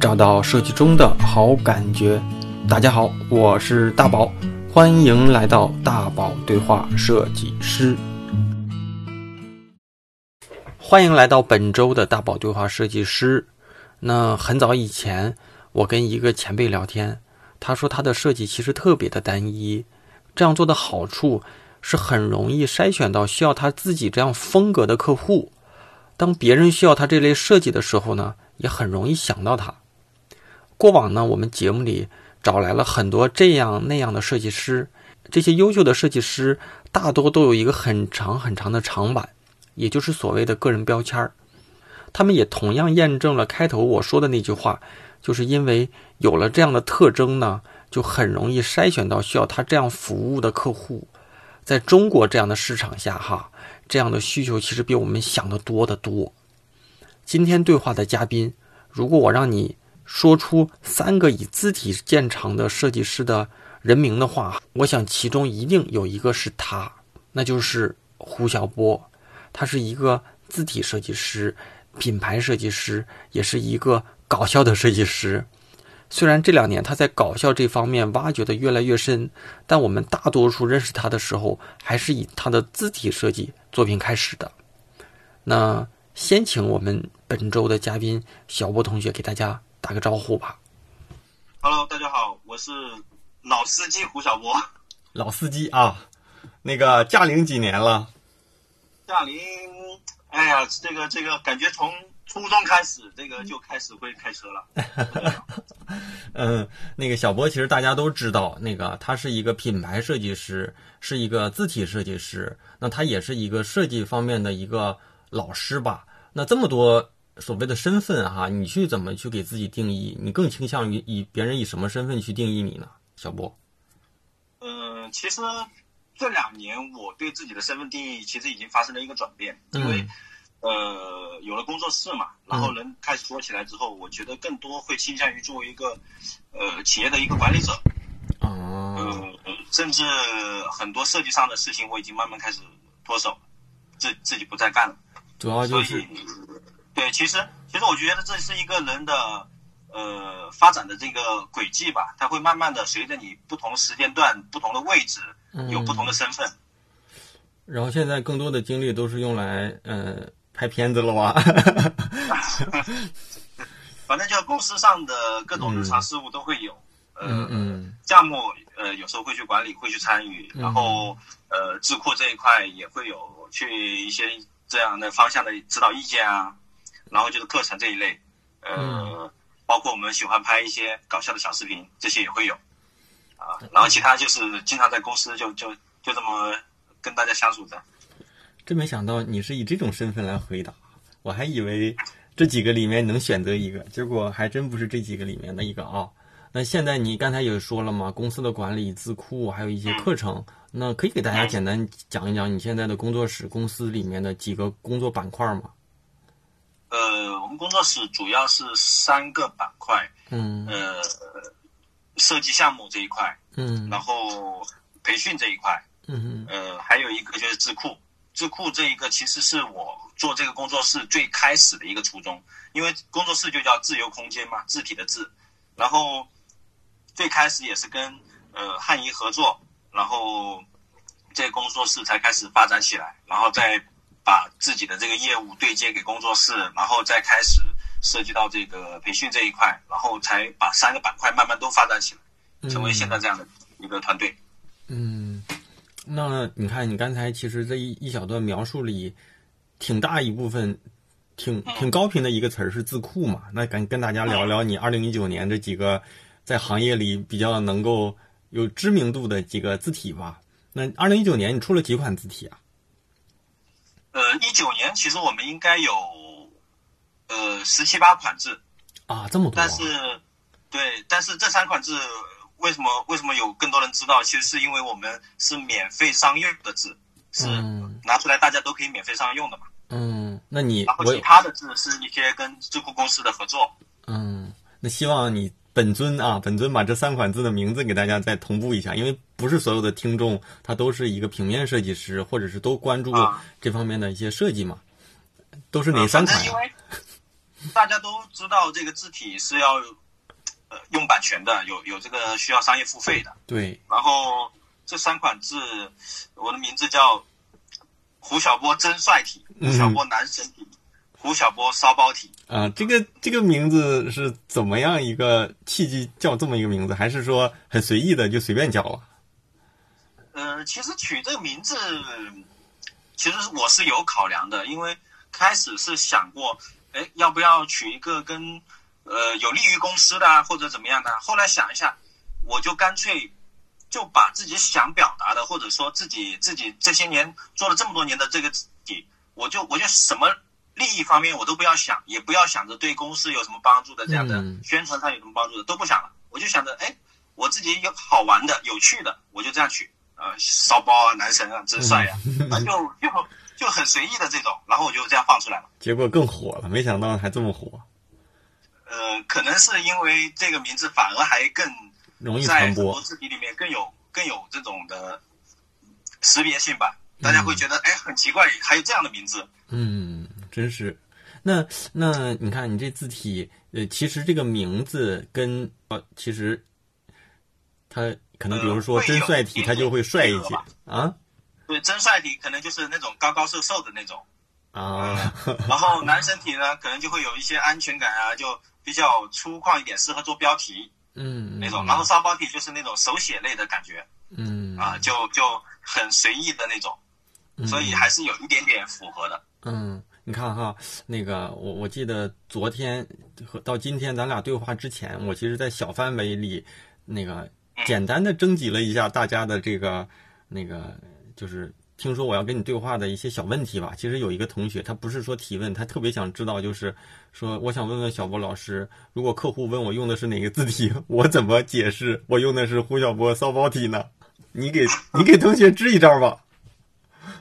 找到设计中的好感觉。大家好，我是大宝，欢迎来到大宝对话设计师。欢迎来到本周的大宝对话设计师。那很早以前，我跟一个前辈聊天，他说他的设计其实特别的单一，这样做的好处是很容易筛选到需要他自己这样风格的客户。当别人需要他这类设计的时候呢，也很容易想到他。过往呢，我们节目里找来了很多这样那样的设计师，这些优秀的设计师大多都有一个很长很长的长板，也就是所谓的个人标签儿。他们也同样验证了开头我说的那句话，就是因为有了这样的特征呢，就很容易筛选到需要他这样服务的客户。在中国这样的市场下，哈，这样的需求其实比我们想的多得多。今天对话的嘉宾，如果我让你说出三个以字体见长的设计师的人名的话，我想其中一定有一个是他，那就是胡晓波。他是一个字体设计师。品牌设计师也是一个搞笑的设计师，虽然这两年他在搞笑这方面挖掘的越来越深，但我们大多数认识他的时候，还是以他的字体设计作品开始的。那先请我们本周的嘉宾小波同学给大家打个招呼吧。Hello，大家好，我是老司机胡小波。老司机啊，那个驾龄几年了？驾龄。哎呀，这个这个感觉从初中开始，这个就开始会开车了。嗯，那个小波其实大家都知道，那个他是一个品牌设计师，是一个字体设计师，那他也是一个设计方面的一个老师吧。那这么多所谓的身份哈，你去怎么去给自己定义？你更倾向于以别人以什么身份去定义你呢？小波？嗯，其实这两年我对自己的身份定义其实已经发生了一个转变，因为。呃，有了工作室嘛，然后人开始做起来之后，我觉得更多会倾向于作为一个呃企业的一个管理者。哦。甚至很多设计上的事情，我已经慢慢开始脱手，自自己不再干了。主要就是。对，其实其实我觉得这是一个人的呃发展的这个轨迹吧，它会慢慢的随着你不同时间段、不同的位置，有不同的身份。然后现在更多的精力都是用来呃。拍片子了哇！反正就公司上的各种日常事务都会有，嗯呃，项目呃有时候会去管理，会去参与，然后呃智库这一块也会有去一些这样的方向的指导意见啊，然后就是课程这一类，呃，包括我们喜欢拍一些搞笑的小视频，这些也会有，啊，然后其他就是经常在公司就就就这么跟大家相处着。真没想到你是以这种身份来回答，我还以为这几个里面能选择一个，结果还真不是这几个里面的一个啊。那现在你刚才也说了嘛，公司的管理、字库，还有一些课程，那可以给大家简单讲一讲你现在的工作室、公司里面的几个工作板块吗？呃，我们工作室主要是三个板块，嗯，呃，设计项目这一块，嗯，然后培训这一块，嗯呃，还有一个就是智库。智库这一个其实是我做这个工作室最开始的一个初衷，因为工作室就叫自由空间嘛，字体的字。然后最开始也是跟呃汉仪合作，然后这个工作室才开始发展起来，然后再把自己的这个业务对接给工作室，然后再开始涉及到这个培训这一块，然后才把三个板块慢慢都发展起来，成为现在这样的一个团队。嗯。那你看，你刚才其实这一一小段描述里，挺大一部分，挺挺高频的一个词儿是字库嘛？那跟跟大家聊聊你二零一九年这几个在行业里比较能够有知名度的几个字体吧。那二零一九年你出了几款字体啊？呃，一九年其实我们应该有呃十七八款字啊，这么多。但是，对，但是这三款字。为什么为什么有更多人知道？其实是因为我们是免费商用的字，是拿出来大家都可以免费商用的嘛。嗯，那你然后其他的字是一些跟智库公司的合作。嗯，那希望你本尊啊，本尊把这三款字的名字给大家再同步一下，因为不是所有的听众他都是一个平面设计师，或者是都关注这方面的一些设计嘛。都是哪三款？因为大家都知道这个字体是要呃用版权的，有有这个需要商业付费的。对，然后这三款字，我的名字叫胡小波真帅体，胡小波男神体，胡小波骚包体。啊，这个这个名字是怎么样一个契机叫这么一个名字，还是说很随意的就随便叫了？呃，其实取这个名字，其实我是有考量的，因为开始是想过，哎，要不要取一个跟呃有利于公司的啊，或者怎么样的？后来想一下，我就干脆就把自己想表达的，或者说自己自己这些年做了这么多年的这个底，我就我就什么利益方面我都不要想，也不要想着对公司有什么帮助的这样的嗯宣传上有什么帮助的都不想了，我就想着，哎，我自己有好玩的、有趣的，我就这样取。呃，骚包啊，男神啊，真帅呀、啊，就就就很随意的这种，然后我就这样放出来了。结果更火了，没想到还这么火，呃，可能是因为这个名字反而还更容易传播多。字体里面更有更有这种的识别性吧，大家会觉得哎很奇怪，还有这样的名字。嗯，真是。那那你看，你这字体，呃，其实这个名字跟呃，其实它可能，比如说真帅体，一它就会帅一些点啊对，真帅体可能就是那种高高瘦瘦的那种，啊，然后男生体呢，可能就会有一些安全感啊，就比较粗犷一点，适合做标题嗯，那种。然后骚包体就是那种手写类的感觉嗯啊，就就很随意的那种，所以还是有一点点符合的。嗯，你看哈，那个我我记得昨天和到今天咱俩对话之前，我其实在小范围里那个简单的征集了一下大家的这个那个就是。听说我要跟你对话的一些小问题吧。其实有一个同学，他不是说提问，他特别想知道，就是说，我想问问小波老师，如果客户问我用的是哪个字体，我怎么解释我用的是胡小波骚包体呢？你给你给同学支一招吧。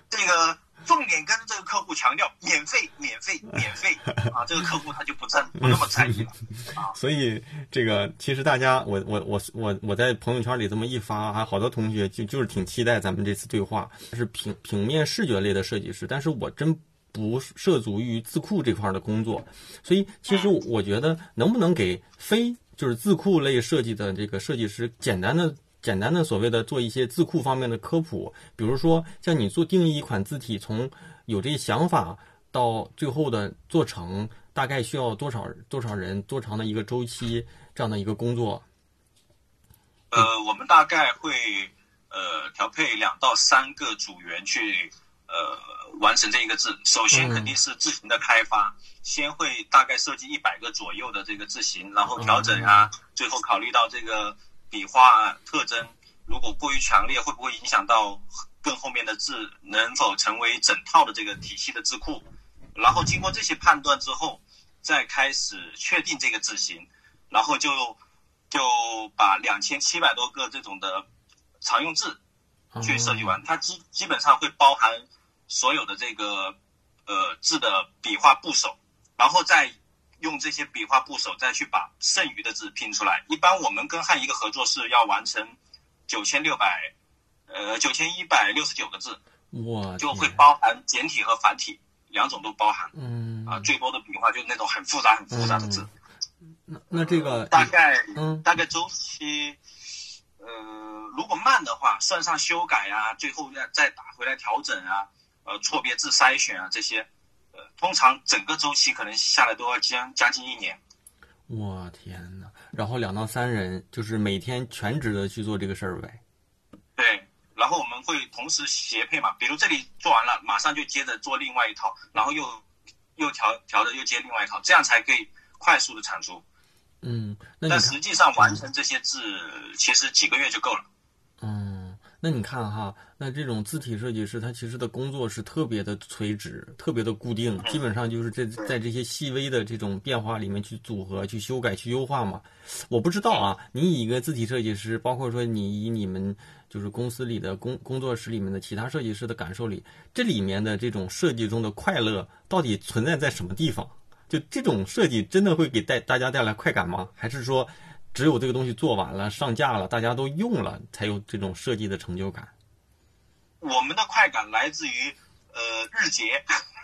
这个重点跟这个客户强调免费、免费、免费 啊，这个客户他就不在不那么在意了。所以这个其实大家，我我我我我在朋友圈里这么一发，还好多同学就就是挺期待咱们这次对话，是平平面视觉类的设计师，但是我真不涉足于字库这块的工作，所以其实我觉得能不能给非就是字库类设计的这个设计师简单的。简单的所谓的做一些字库方面的科普，比如说像你做定义一款字体，从有这些想法到最后的做成，大概需要多少多少人多长的一个周期这样的一个工作？呃，我们大概会呃调配两到三个组员去呃完成这一个字。首先肯定是字形的开发，先会大概设计一百个左右的这个字形，然后调整啊，最后考虑到这个笔画特征，如果过于强烈，会不会影响到更后面的字能否成为整套的这个体系的字库？然后经过这些判断之后，再开始确定这个字形，然后就就把两千七百多个这种的常用字去设计完，它基基本上会包含所有的这个呃字的笔画部首，然后再用这些笔画部首再去把剩余的字拼出来。一般我们跟汉一个合作是要完成九千六百呃九千一百六十九个字，我就会包含简体和繁体两种都包含。嗯啊，最多的笔画就是那种很复杂、很复杂的字。那那这个大概嗯大概周期，呃，如果慢的话，算上修改啊，最后再再打回来调整啊，呃，错别字筛选啊这些，呃，通常整个周期可能下来都要将将近一年。我天哪！然后两到三人就是每天全职的去做这个事儿呗。对，然后我们会同时协配嘛，比如这里做完了，马上就接着做另外一套，然后又又调调着又接另外一套，这样才可以快速的产出。嗯，那，但实际上完成这些字，其实几个月就够了。嗯，那你看哈，那这种字体设计师他其实的工作是特别的垂直，特别的固定，基本上就是这在这些细微的这种变化里面去组合、去修改、去优化嘛。我不知道啊，你以一个字体设计师，包括说你以你们就是公司里的工工作室里面的其他设计师的感受里，这里面的这种设计中的快乐到底存在在什么地方？就这种设计真的会给带大家带来快感吗？还是说只有这个东西做完了、上架了，大家都用了，才有这种设计的成就感？我们的快感来自于呃日结，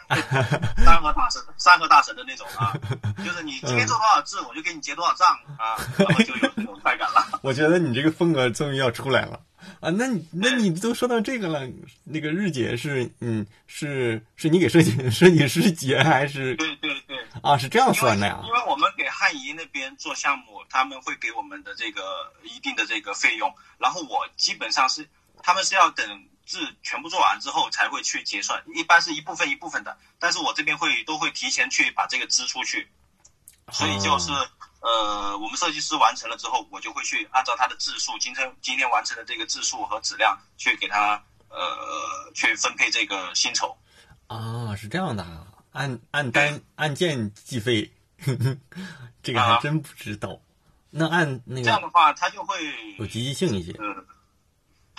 山河大神、山河大神的那种啊，就是你今天做多少字，我就给你结多少账啊，然后就有这种快感了。我觉得你这个风格终于要出来了啊！那你那你都说到这个了，那个日结是嗯是是你给设计 设计师结还是？对对对。啊，是这样算的呀？因为我们给汉仪那边做项目，他们会给我们的这个一定的这个费用，然后我基本上是他们是要等字全部做完之后才会去结算，一般是一部分一部分的，但是我这边会都会提前去把这个支出去，所以就是呃，我们设计师完成了之后，我就会去按照他的字数，今天今天完成的这个字数和质量去给他呃去分配这个薪酬。啊，是这样的啊。按按单按件计费，这个还真不知道。那按那个这样的话，他就会有积极性一些。嗯，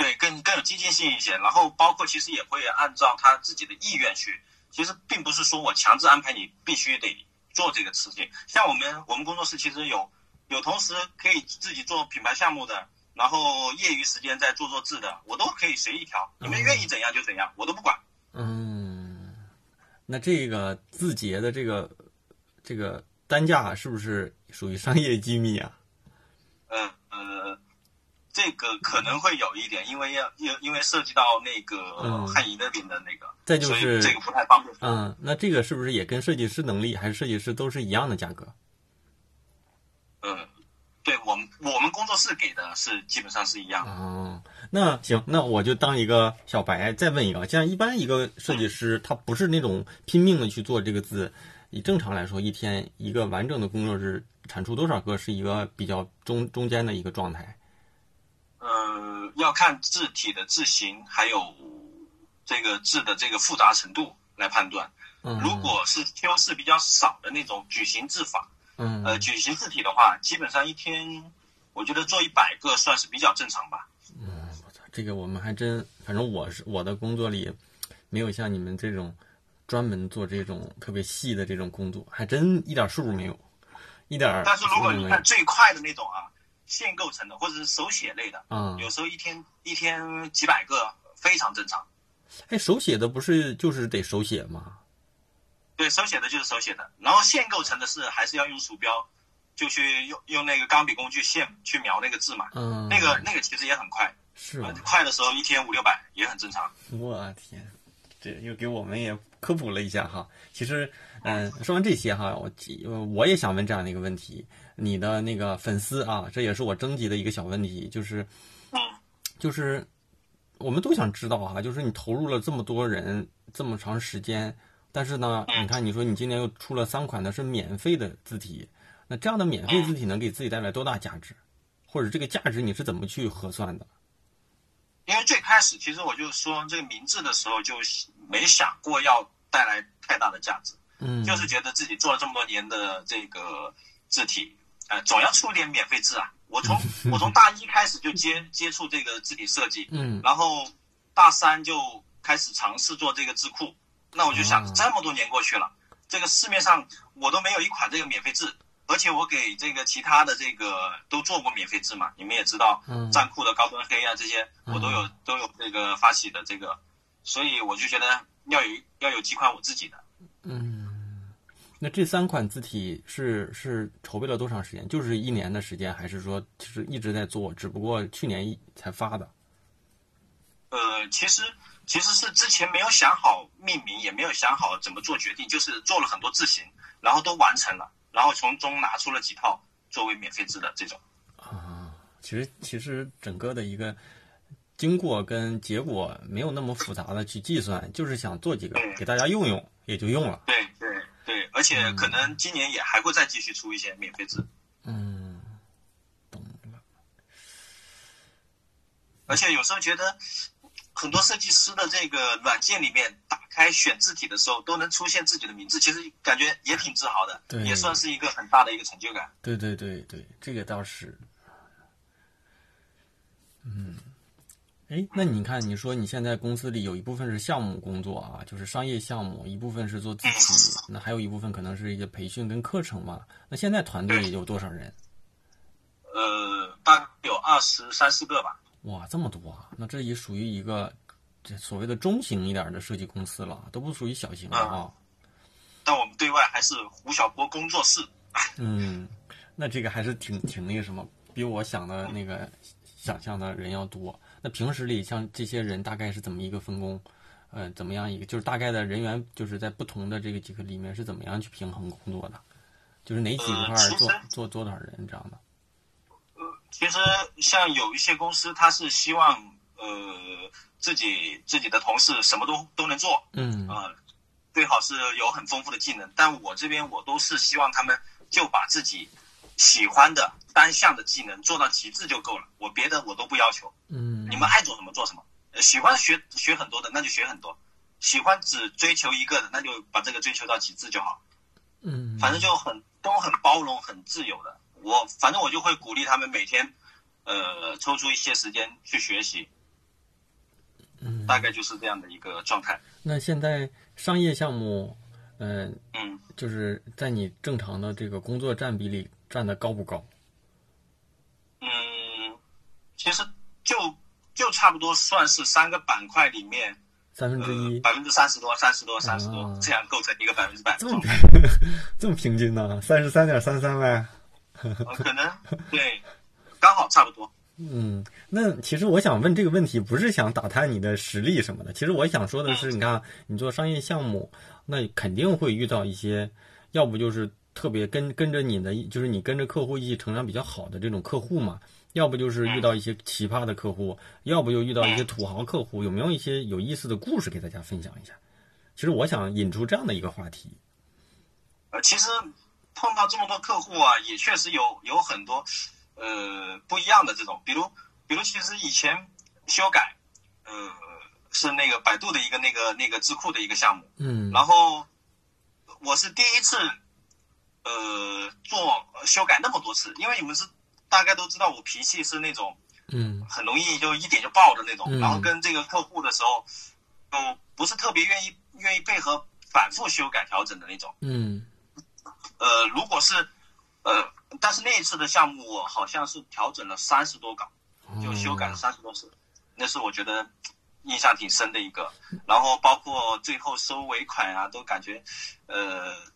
对，更更有积极性一些。然后包括其实也会按照他自己的意愿去。其实并不是说我强制安排你必须得做这个事情。像我们我们工作室其实有有同时可以自己做品牌项目的，然后业余时间再做做字的，我都可以随意调。你们愿意怎样就怎样，我都不管。嗯。那这个字节的这个这个单价是不是属于商业机密啊？呃呃，这个可能会有一点，因为要因因为涉及到那个汉仪那边的那个，再就是这个不太方便。嗯，那这个是不是也跟设计师能力还是设计师都是一样的价格？嗯。对我们，我们工作室给的是基本上是一样的。哦，那行，那我就当一个小白，再问一个，像一般一个设计师，他不是那种拼命的去做这个字，以正常来说，一天一个完整的工作日产出多少个是一个比较中中间的一个状态？呃，要看字体的字形，还有这个字的这个复杂程度来判断。嗯，如果是修饰比较少的那种矩形字法。嗯，呃，矩形字体的话，基本上一天，我觉得做一百个算是比较正常吧。嗯，我操，这个我们还真，反正我是我的工作里，没有像你们这种专门做这种特别细的这种工作，还真一点数没有，一点。但是如果你看最快的那种啊，线构成的或者是手写类的，嗯，有时候一天一天几百个非常正常。哎，手写的不是就是得手写吗？对，手写的就是手写的，然后线构成的是还是要用鼠标，就去用用那个钢笔工具线去描那个字嘛。嗯，那个那个其实也很快，是快的时候一天五六百也很正常。我天，这又给我们也科普了一下哈。其实，嗯，说完这些哈，我我也想问这样的一个问题：你的那个粉丝啊，这也是我征集的一个小问题，就是，嗯，就是我们都想知道哈，就是你投入了这么多人这么长时间。但是呢，你看，你说你今年又出了三款的是免费的字体，那这样的免费字体能给自己带来多大价值？或者这个价值你是怎么去核算的？因为最开始其实我就说这个名字的时候就没想过要带来太大的价值，嗯，就是觉得自己做了这么多年的这个字体，呃，总要出点免费字啊。我从我从大一开始就接接触这个字体设计，嗯，然后大三就开始尝试做这个字库。那我就想，这么多年过去了，这个市面上我都没有一款这个免费字，而且我给这个其他的这个都做过免费字嘛，你们也知道，站酷的高端黑啊这些，我都有都有这个发起的这个，所以我就觉得要有要有几款我自己的。嗯，那这三款字体是是筹备了多长时间？就是一年的时间，还是说其实一直在做，只不过去年才发的？呃，其实。其实是之前没有想好命名，也没有想好怎么做决定，就是做了很多字型，然后都完成了，然后从中拿出了几套作为免费字的这种。啊，其实其实整个的一个经过跟结果没有那么复杂的去计算，就是想做几个给大家用用，也就用了。对，而且可能今年也还会再继续出一些免费字。嗯，懂了。而且有时候觉得。很多设计师的这个软件里面，打开选字体的时候，都能出现自己的名字，其实感觉也挺自豪的，也算是一个很大的一个成就感。对对对对，这个倒是。嗯，哎，那你看，你说你现在公司里有一部分是项目工作啊，就是商业项目，一部分是做自己，那还有一部分可能是一些培训跟课程嘛。那现在团队有多少人？呃，大概有二十三四个吧。哇，这么多啊！那这也属于一个这所谓的中型一点的设计公司了，都不属于小型的啊。但我们对外还是胡晓波工作室。嗯，那这个还是挺挺那个什么，比我想的那个想象的人要多。那平时里像这些人大概是怎么一个分工？呃，怎么样一个就是大概的人员就是在不同的这个几个里面是怎么样去平衡工作的？就是哪几块做做做多少人这样的？呃，其实像有一些公司，他是希望呃自己自己的同事什么都都能做，嗯啊，最好是有很丰富的技能。但我这边我都是希望他们就把自己喜欢的单项的技能做到极致就够了，我别的我都不要求。嗯，你们爱做什么做什么。喜欢学学很多的，那就学很多；喜欢只追求一个的，那就把这个追求到极致就好。嗯，反正就很都很包容、很自由的。我反正我就会鼓励他们每天，呃，抽出一些时间去学习。嗯，大概就是这样的一个状态。那现在商业项目，嗯嗯，就是在你正常的这个工作占比里占的高不高？嗯，其实就。就差不多算是三个板块里面三分之一，百分之三十多，三十多，三十多，这样构成一个百分之百。这么 这么平均呢？三十三点三三呗？可能对，刚好差不多。嗯，那其实我想问这个问题，不是想打探你的实力什么的。其实我想说的是，你看你做商业项目，那肯定会遇到一些，要不就是特别跟跟着你的，就是你跟着客户一起成长比较好的这种客户嘛。要不就是遇到一些奇葩的客户，要不就遇到一些土豪客户，有没有一些有意思的故事给大家分享一下？其实我想引出这样的一个话题。呃，其实碰到这么多客户啊，也确实有有很多呃不一样的这种，比如比如其实以前修改，呃是那个百度的一个那个那个智库的一个项目，嗯，然后我是第一次呃做修改那么多次，因为你们是。大概都知道我脾气是那种，嗯，很容易就一点就爆的那种，嗯、然后跟这个客户的时候，就不是特别愿意愿意配合反复修改调整的那种，嗯，呃，如果是，呃，但是那一次的项目我好像是调整了三十多稿，就修改了三十多次，那是我觉得印象挺深的一个，然后包括最后收尾款啊，都感觉，呃。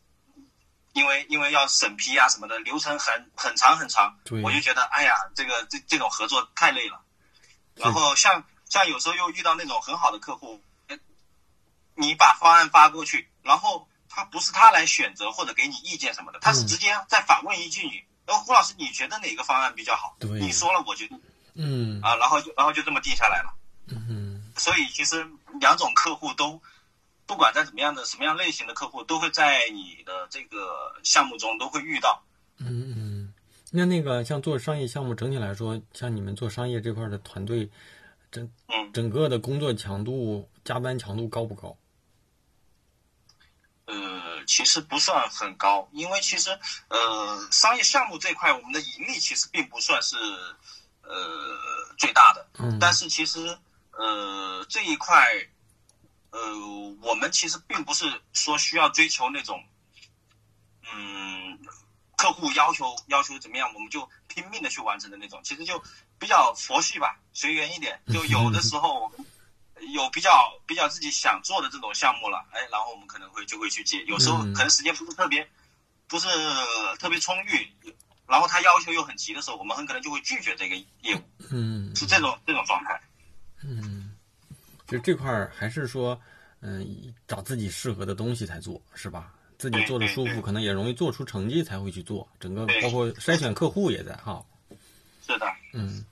因为因为要审批啊什么的，流程很很长很长，我就觉得哎呀，这个这这种合作太累了。然后像像有时候又遇到那种很好的客户，你把方案发过去，然后他不是他来选择或者给你意见什么的，他是直接再反问一句你，呃，胡老师你觉得哪个方案比较好？对，你说了我就，嗯啊，然后就然后就这么定下来了。嗯，所以其实两种客户都。不管在怎么样的什么样类型的客户，都会在你的这个项目中都会遇到。嗯嗯，那那个像做商业项目，整体来说，像你们做商业这块的团队，整嗯整个的工作强度、加班强度高不高？呃，其实不算很高，因为其实呃商业项目这块，我们的盈利其实并不算是呃最大的。嗯，但是其实呃这一块。呃，我们其实并不是说需要追求那种，嗯，客户要求要求怎么样，我们就拼命的去完成的那种。其实就比较佛系吧，随缘一点。就有的时候有比较比较自己想做的这种项目了，哎，然后我们可能会就会去接。有时候可能时间不是特别不是特别充裕，然后他要求又很急的时候，我们很可能就会拒绝这个业务。嗯，是这种这种状态。嗯。就这块儿还是说，嗯，找自己适合的东西才做，是吧？自己做的舒服，可能也容易做出成绩，才会去做。整个包括筛选客户也在哈。是的。嗯，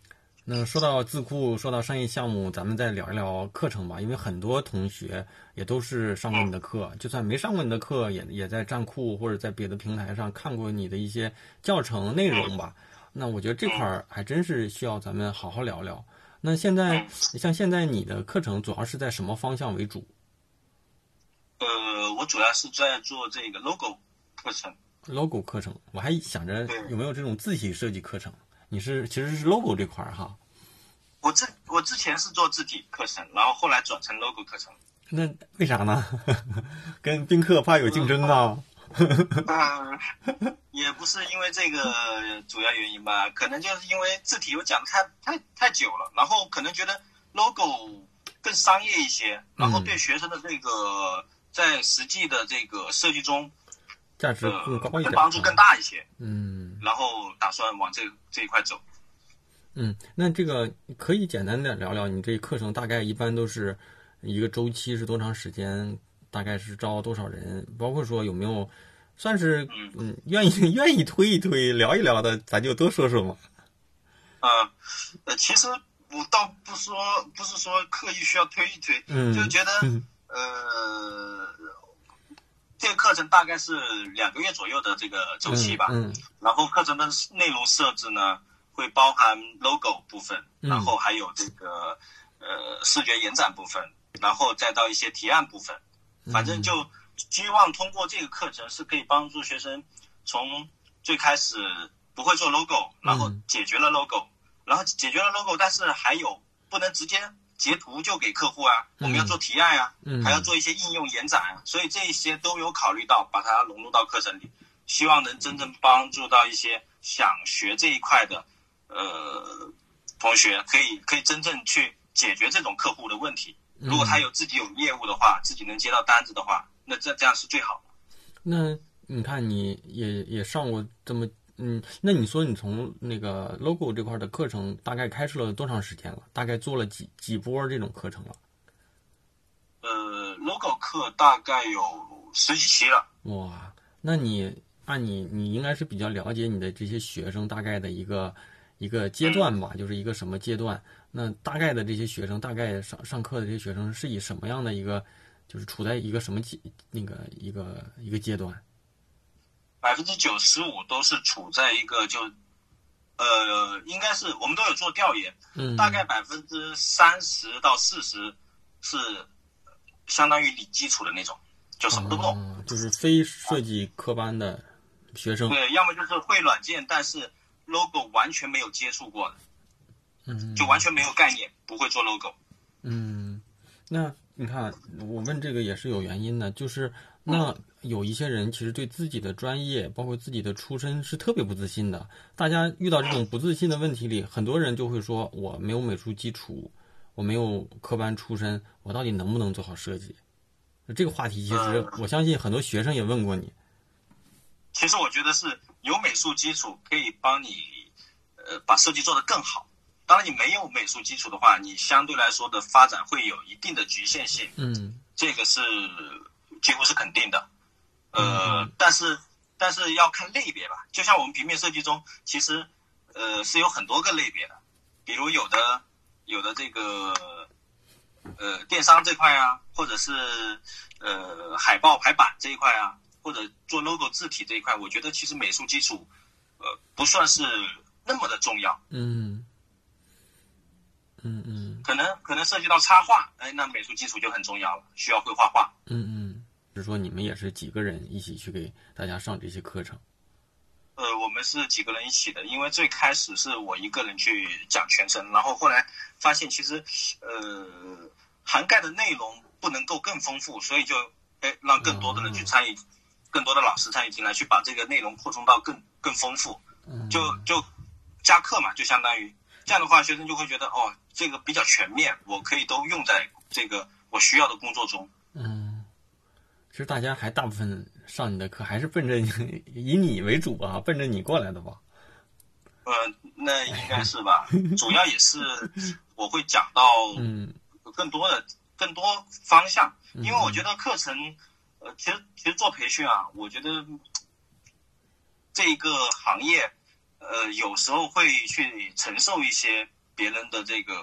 那说到字库，说到商业项目，咱们再聊一聊课程吧。因为很多同学也都是上过你的课，就算没上过你的课，也也在站库或者在别的平台上看过你的一些教程内容吧。那我觉得这块儿还真是需要咱们好好聊聊。那现在，像现在你的课程主要是在什么方向为主？呃，我主要是在做这个 logo 课程。logo 课程，我还想着有没有这种字体设计课程。你是其实是 logo 这块儿哈。我之我之前是做字体课程，然后后来转成 logo 课程。那为啥呢？跟宾客怕有竞争啊？嗯，也不是因为这个主要原因吧，可能就是因为字体我讲的太太太久了，然后可能觉得 logo 更商业一些，然后对学生的这个在实际的这个设计中，价值呃更高一点，能帮助更大一些，嗯然后打算往这这一块走。嗯，那这个可以简单的聊聊你这课程大概一般都是一个周期是多长时间？大概是招多少人？包括说有没有算是嗯愿意 愿意推一推聊一聊的，咱就多说说嘛。啊呃，其实我倒不说不是说刻意需要推一推，嗯就觉得嗯呃，这个课程大概是两个月左右的这个周期吧。嗯然后课程的内容设置呢，会包含 logo 部分，嗯然后还有这个呃视觉延展部分，然后再到一些提案部分。反正就希望通过这个课程是可以帮助学生从最开始不会做 logo，然后解决了 logo，、然后解决了 logo，但是还有不能直接截图就给客户啊，我们要做提案呀、嗯。还要做一些应用延展啊，所以这一些都有考虑到，把它融入到课程里，希望能真正帮助到一些想学这一块的呃同学，可以可以真正去解决这种客户的问题。如果他有自己有业务的话，自己能接到单子的话，那这这样是最好的。那你看你也也上过这么嗯，那你说你从那个 logo 这块的课程大概开设了多长时间了？大概做了几几波这种课程了？呃，logo 课大概有十几期了。哇，那你按你你应该是比较了解你的这些学生大概的一个一个阶段吧，就是一个什么阶段？那大概的这些学生，大概上上课的这些学生是以什么样的一个，就是处在一个什么阶那个一个一个阶段？百分之九十五都是处在一个就，呃，应该是我们都有做调研，嗯，大概百分之三十到四十是相当于理基础的那种，就什么都不懂。啊，就是非设计科班的学生，对，要么就是会软件，但是 logo 完全没有接触过的，嗯，就完全没有概念，不会做 logo。嗯，那你看，我问这个也是有原因的，就是那有一些人其实对自己的专业，包括自己的出身是特别不自信的。大家遇到这种不自信的问题里，很多人就会说：“我没有美术基础，我没有科班出身，我到底能不能做好设计？”这个话题其实我相信很多学生也问过你。其实我觉得是有美术基础可以帮你，呃，把设计做得更好。当然，你没有美术基础的话，你相对来说的发展会有一定的局限性，嗯。这个是几乎是肯定的。呃，但是但是要看类别吧，就像我们平面设计中，其实呃是有很多个类别的，比如有的有的这个呃电商这块啊，或者是呃海报排版这一块啊，或者做 logo 字体这一块，我觉得其实美术基础呃不算是那么的重要，嗯嗯嗯可能可能涉及到插画，哎，那美术基础就很重要了，需要会画画。嗯嗯，是说你们也是几个人一起去给大家上这些课程？呃，我们是几个人一起的，因为最开始是我一个人去讲全程，然后后来发现其实呃涵盖的内容不能够更丰富，所以就哎让更多的人去参与，更多的老师参与进来，去把这个内容扩充到更更丰富，嗯就就加课嘛，就相当于这样的话，学生就会觉得哦，这个比较全面，我可以都用在这个我需要的工作中。嗯，其实大家还大部分上你的课还是奔着 以你为主啊，奔着你过来的吧？呃，那应该是吧，主要也是我会讲到嗯更多的更多方向，因为我觉得课程，呃，其实其实做培训啊，我觉得这个行业，呃，有时候会去承受一些别人的这个，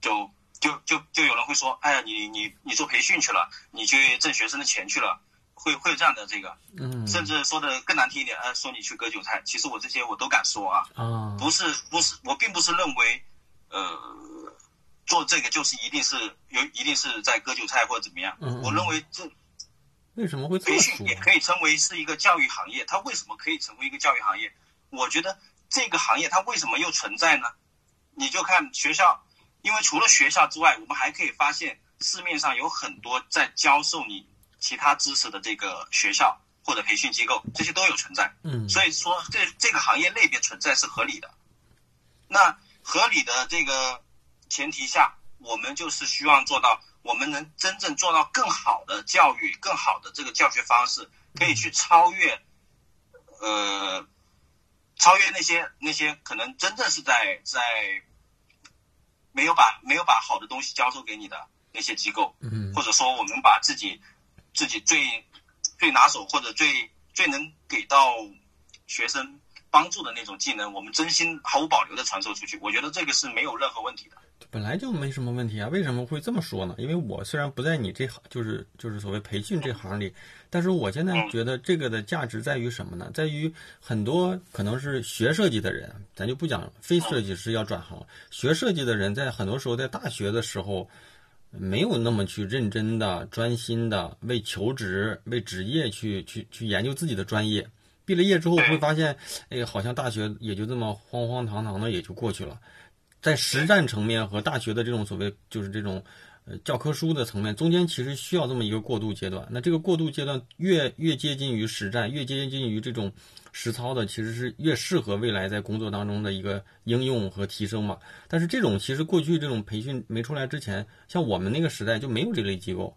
就就就就有人会说，哎呀，你你你做培训去了，你去挣学生的钱去了，会会有这样的这个，嗯甚至说的更难听一点，呃，说你去割韭菜，其实我这些我都敢说啊，啊不是不是，我并不是认为，呃，做这个就是一定是有一定是在割韭菜或者怎么样。我认为这为什么会培？训也可以称为是一个教育行业。它为什么可以成为一个教育行业？我觉得这个行业它为什么又存在呢？你就看学校，因为除了学校之外，我们还可以发现市面上有很多在教授你其他知识的这个学校或者培训机构，这些都有存在。嗯所以说这这个行业类别存在是合理的。那合理的这个前提下，我们就是希望做到我们能真正做到更好的教育、更好的这个教学方式，可以去超越，呃，超越那些那些可能真正是在在没有把没有把好的东西教授给你的那些机构，嗯或者说我们把自己自己最最拿手或者最最能给到学生帮助的那种技能，我们真心毫无保留的传授出去。我觉得这个是没有任何问题的。本来就没什么问题啊，为什么会这么说呢？因为我虽然不在你这行，就是就是所谓培训这行里，但是我现在觉得这个的价值在于什么呢？在于很多可能是学设计的人，咱就不讲非设计师要转行，学设计的人在很多时候在大学的时候。没有那么去认真的、专心的为求职、为职业去去去研究自己的专业。毕了业之后会发现，哎，好像大学也就这么荒荒唐唐的也就过去了。在实战层面和大学的这种所谓就是这种呃教科书的层面，中间其实需要这么一个过渡阶段。那这个过渡阶段越越接近于实战，越接近于这种实操的，其实是越适合未来在工作当中的一个应用和提升嘛。但是这种其实过去这种培训没出来之前，像我们那个时代就没有这类机构。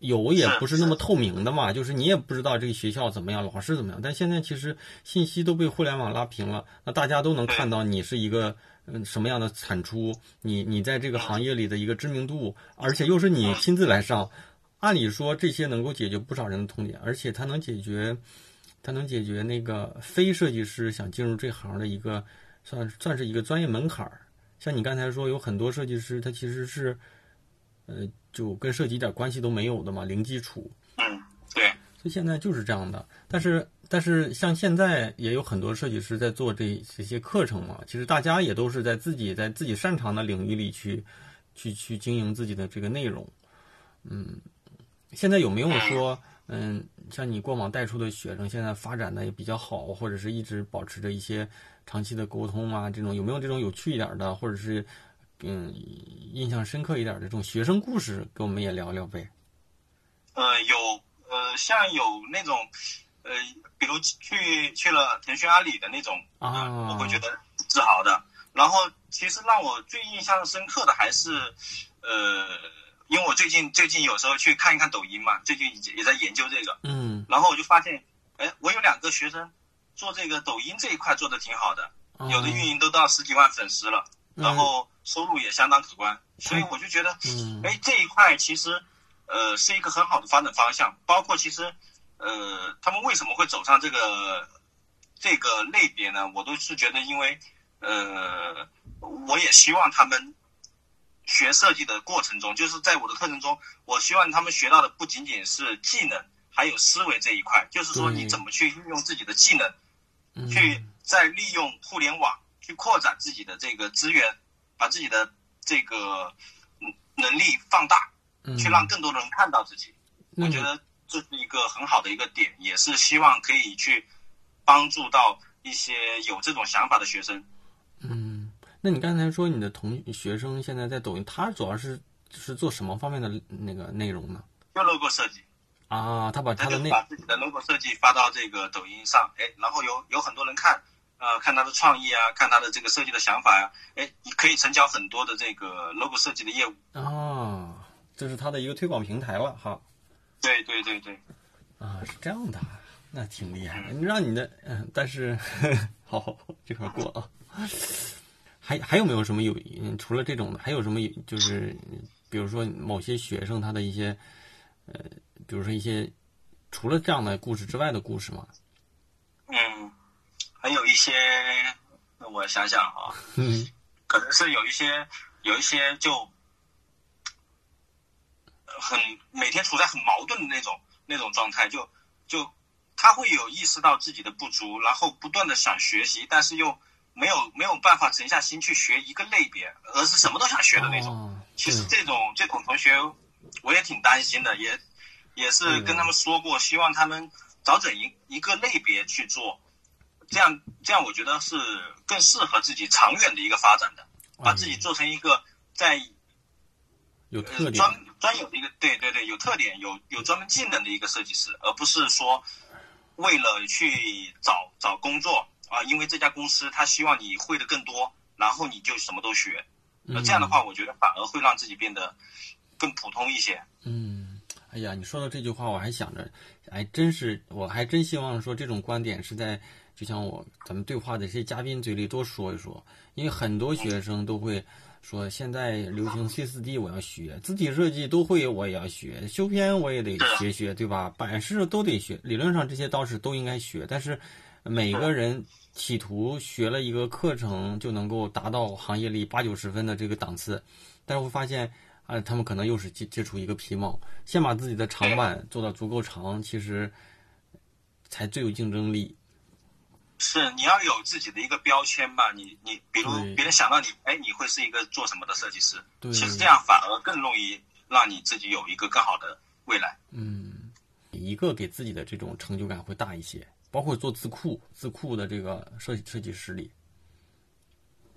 有也不是那么透明的嘛，就是你也不知道这个学校怎么样，老师怎么样。但现在其实信息都被互联网拉平了，那大家都能看到你是一个嗯什么样的产出，你你在这个行业里的一个知名度，而且又是你亲自来上。按理说这些能够解决不少人的痛点，而且它能解决，它能解决那个非设计师想进入这行的一个算算是一个专业门槛儿。像你刚才说，有很多设计师他其实是。呃，就跟设计一点关系都没有的嘛，零基础。嗯，对。所以现在就是这样的。但是，但是像现在也有很多设计师在做这这些课程嘛。其实大家也都是在自己在自己擅长的领域里去，去去经营自己的这个内容。嗯，现在有没有说，嗯，像你过往带出的学生，现在发展的也比较好，或者是一直保持着一些长期的沟通啊？这种有没有这种有趣一点的，或者是？嗯，印象深刻一点的这种学生故事，跟我们也聊聊呗。呃，有呃，像有那种呃，比如去去了腾讯、阿里的那种啊，我会觉得自豪的。然后，其实让我最印象深刻的还是呃，因为我最近最近有时候去看一看抖音嘛，最近也在研究这个。嗯。然后我就发现，哎，我有两个学生做这个抖音这一块做的挺好的，有的运营都到十几万粉丝了。然后收入也相当可观，所以我就觉得，哎，这一块其实，呃，是一个很好的发展方向。包括其实，呃，他们为什么会走上这个这个类别呢？我都是觉得，因为，呃，我也希望他们学设计的过程中，就是在我的课程中，我希望他们学到的不仅仅是技能，还有思维这一块，就是说你怎么去运用自己的技能，去再利用互联网。去扩展自己的这个资源，把自己的这个能力放大，去让更多的人看到自己。我觉得这是一个很好的一个点，也是希望可以去帮助到一些有这种想法的学生。嗯，那你刚才说你的同学生现在在抖音，他主要是是做什么方面的那个内容呢？做 logo 设计啊，他把他的那把自己的 logo 设计发到这个抖音上，哎，然后有有很多人看。呃，看他的创意啊，看他的这个设计的想法呀，哎，你可以成交很多的这个 logo 设计的业务啊，这是他的一个推广平台了哈。对对对对，啊，是这样的，那挺厉害。你让你的，嗯，但是，好，好这块过啊。还还有没有什么有？除了这种的，还有什么？就是，比如说某些学生他的一些，呃，比如说一些除了这样的故事之外的故事吗？嗯。还有一些，我想想哈，嗯，可能是有一些，有一些就很每天处在很矛盾的那种那种状态，就就他会有意识到自己的不足，然后不断的想学习，但是又没有没有办法沉下心去学一个类别，而是什么都想学的那种。其实这种这种同学，我也挺担心的，也也是跟他们说过，希望他们找准一一个类别去做。这样，这样我觉得是更适合自己长远的一个发展的，把自己做成一个在有特点、专专有的一个，对对对，有特点、有有专门技能的一个设计师，而不是说为了去找找工作啊，因为这家公司他希望你会的更多，然后你就什么都学。那这样的话，我觉得反而会让自己变得更普通一些。嗯，哎呀，你说到这句话，我还想着，哎，真是，我还真希望说这种观点是在，就像我咱们对话的这些嘉宾嘴里多说一说，因为很多学生都会说，现在流行 C 四 D，我要学，字体设计都会，我也要学，修片我也得学学，对吧？版式都得学，理论上这些倒是都应该学，但是每个人企图学了一个课程就能够达到行业里八九十分的这个档次，但是会发现。啊，他们可能又是接接触一个皮毛，先把自己的长板做到足够长，其实才最有竞争力。是你要有自己的一个标签吧？你你，比如别人想到你，哎，你会是一个做什么的设计师？其实这样反而更容易让你自己有一个更好的未来。嗯，一个给自己的这种成就感会大一些，包括做字库，字库的这个设计设计师里。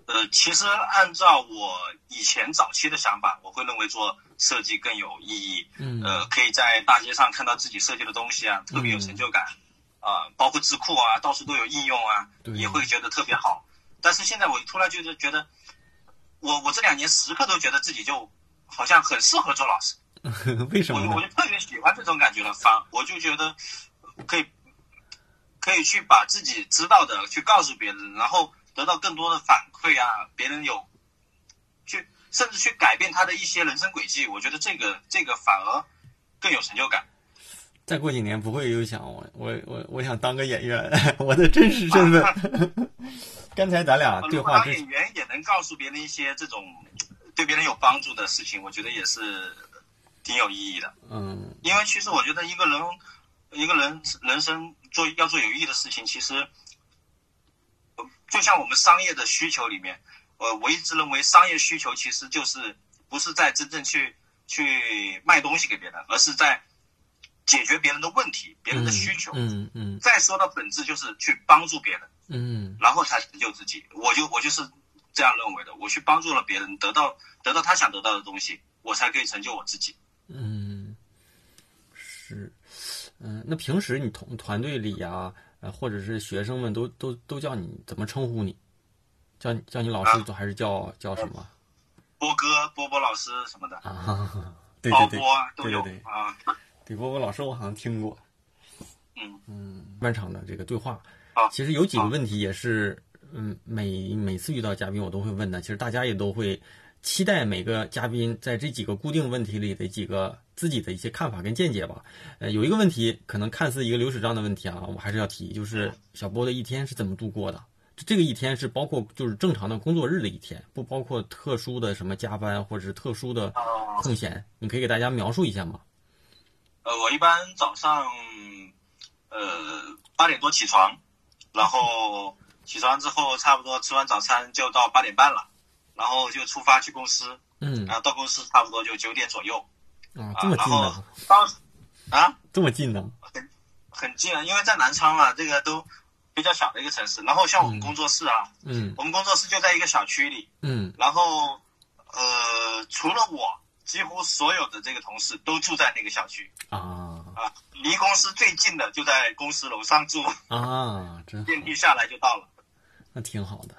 呃，其实按照我以前早期的想法，我会认为做设计更有意义。嗯，呃，可以在大街上看到自己设计的东西啊，特别有成就感。啊，包括智库啊，到处都有应用啊，也会觉得特别好。但是现在我突然就是觉得，我我这两年时刻都觉得自己就好像很适合做老师。为什么？我我就特别喜欢这种感觉了，反我就觉得可以可以去把自己知道的去告诉别人，然后。得到更多的反馈啊，别人有去甚至去改变他的一些人生轨迹，我觉得这个这个反而更有成就感。再过几年不会又想我我我我想当个演员，我的真实身份。刚才咱俩对话，当演员也能告诉别人一些这种对别人有帮助的事情，我觉得也是挺有意义的。嗯，因为其实我觉得一个人一个人人生做要做有意义的事情，其实。就像我们商业的需求里面，呃，我一直认为商业需求其实就是不是在真正去去卖东西给别人，而是在解决别人的问题、别人的需求。嗯嗯。再说到本质，就是去帮助别人。嗯。然后才成就自己。我就我就是这样认为的。我去帮助了别人，得到得到他想得到的东西，我才可以成就我自己。嗯，是。嗯，那平时你同团队里呀？呃，或者是学生们都都都叫你怎么称呼你？叫叫你老师，还是叫叫什么？波哥、波波老师什么的啊？对对对，对对对啊！对波波老师，我好像听过。嗯嗯，漫长的这个对话，啊，其实有几个问题也是，嗯，每每次遇到嘉宾我都会问的，其实大家也都会。期待每个嘉宾在这几个固定问题里的几个自己的一些看法跟见解吧。呃，有一个问题可能看似一个流水账的问题啊，我还是要提，就是小波的一天是怎么度过的？这个一天是包括就是正常的工作日的一天，不包括特殊的什么加班或者是特殊的空闲。你可以给大家描述一下吗？呃，我一般早上呃八点多起床，然后起床之后差不多吃完早餐就到八点半了。然后就出发去公司，嗯，然后到公司差不多就九点左右，啊，这么近呢？当啊，这么近的？很很近啊，因为在南昌啊，这个都比较小的一个城市。然后像我们工作室啊，嗯，我们工作室就在一个小区里，嗯，然后呃，除了我，几乎所有的这个同事都住在那个小区。啊。啊，离公司最近的就在公司楼上住。啊，真电梯下来就到了，那挺好的。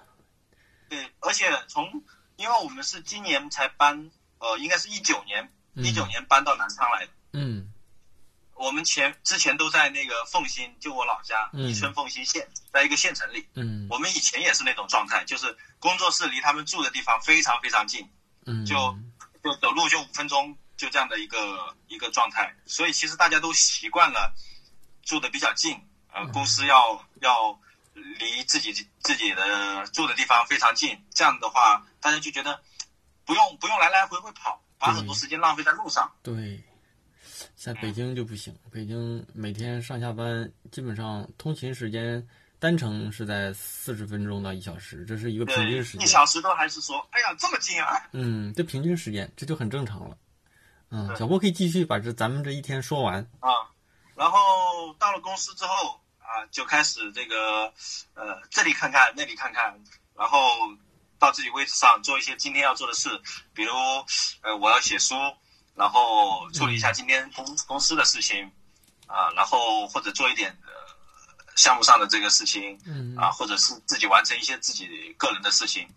对，而且从，因为我们是今年才搬，呃，应该是一九年，一九年搬到南昌来的。嗯，我们前之前都在那个奉新，就我老家宜春奉新县，在一个县城里。嗯，我们以前也是那种状态，就是工作室离他们住的地方非常非常近，嗯，就就走路就五分钟，就这样的一个一个状态。所以其实大家都习惯了住的比较近，呃，公司要要。离自己自己的住的地方非常近，这样的话，大家就觉得不用不用来来回回跑，把很多时间浪费在路上。对，在北京就不行，北京每天上下班基本上通勤时间单程是在四十分钟到一小时，这是一个平均时间。一小时都还是说，哎呀，这么近啊？嗯，这平均时间这就很正常了。嗯，小波可以继续把这咱们这一天说完啊。然后到了公司之后。啊，就开始这个，呃，这里看看，那里看看，然后到自己位置上做一些今天要做的事，比如，呃，我要写书，然后处理一下今天公公司的事情，啊，然后或者做一点呃项目上的这个事情，嗯，啊，或者是自己完成一些自己个人的事情，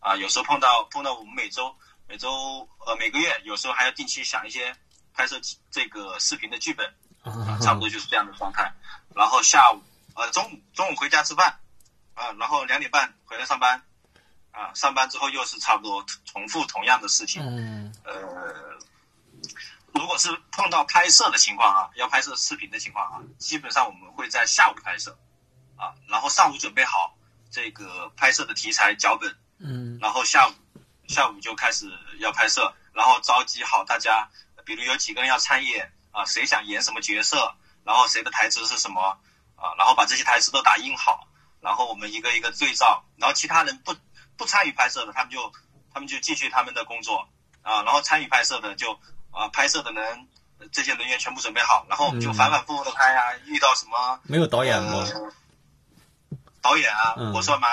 啊，有时候碰到碰到我们每周每周呃每个月，有时候还要定期想一些拍摄这个视频的剧本，啊，差不多就是这样的状态。然后下午呃中午中午回家吃饭，啊，然后两点半回来上班，啊，上班之后又是差不多重复同样的事情。嗯呃，如果是碰到拍摄的情况啊，要拍摄视频的情况啊，基本上我们会在下午拍摄，啊，然后上午准备好这个拍摄的题材脚本，嗯。然后下午下午就开始要拍摄，然后召集好大家，比如有几个人要参演啊，谁想演什么角色，然后谁的台词是什么啊，然后把这些台词都打印好，然后我们一个一个对照，然后其他人不不参与拍摄的，他们就他们就继续他们的工作啊，然后参与拍摄的就啊拍摄的人呃这些人员全部准备好，然后我们就嗯反反复复的拍啊，遇到什么没有导演吗？呃导演啊，嗯我算吗？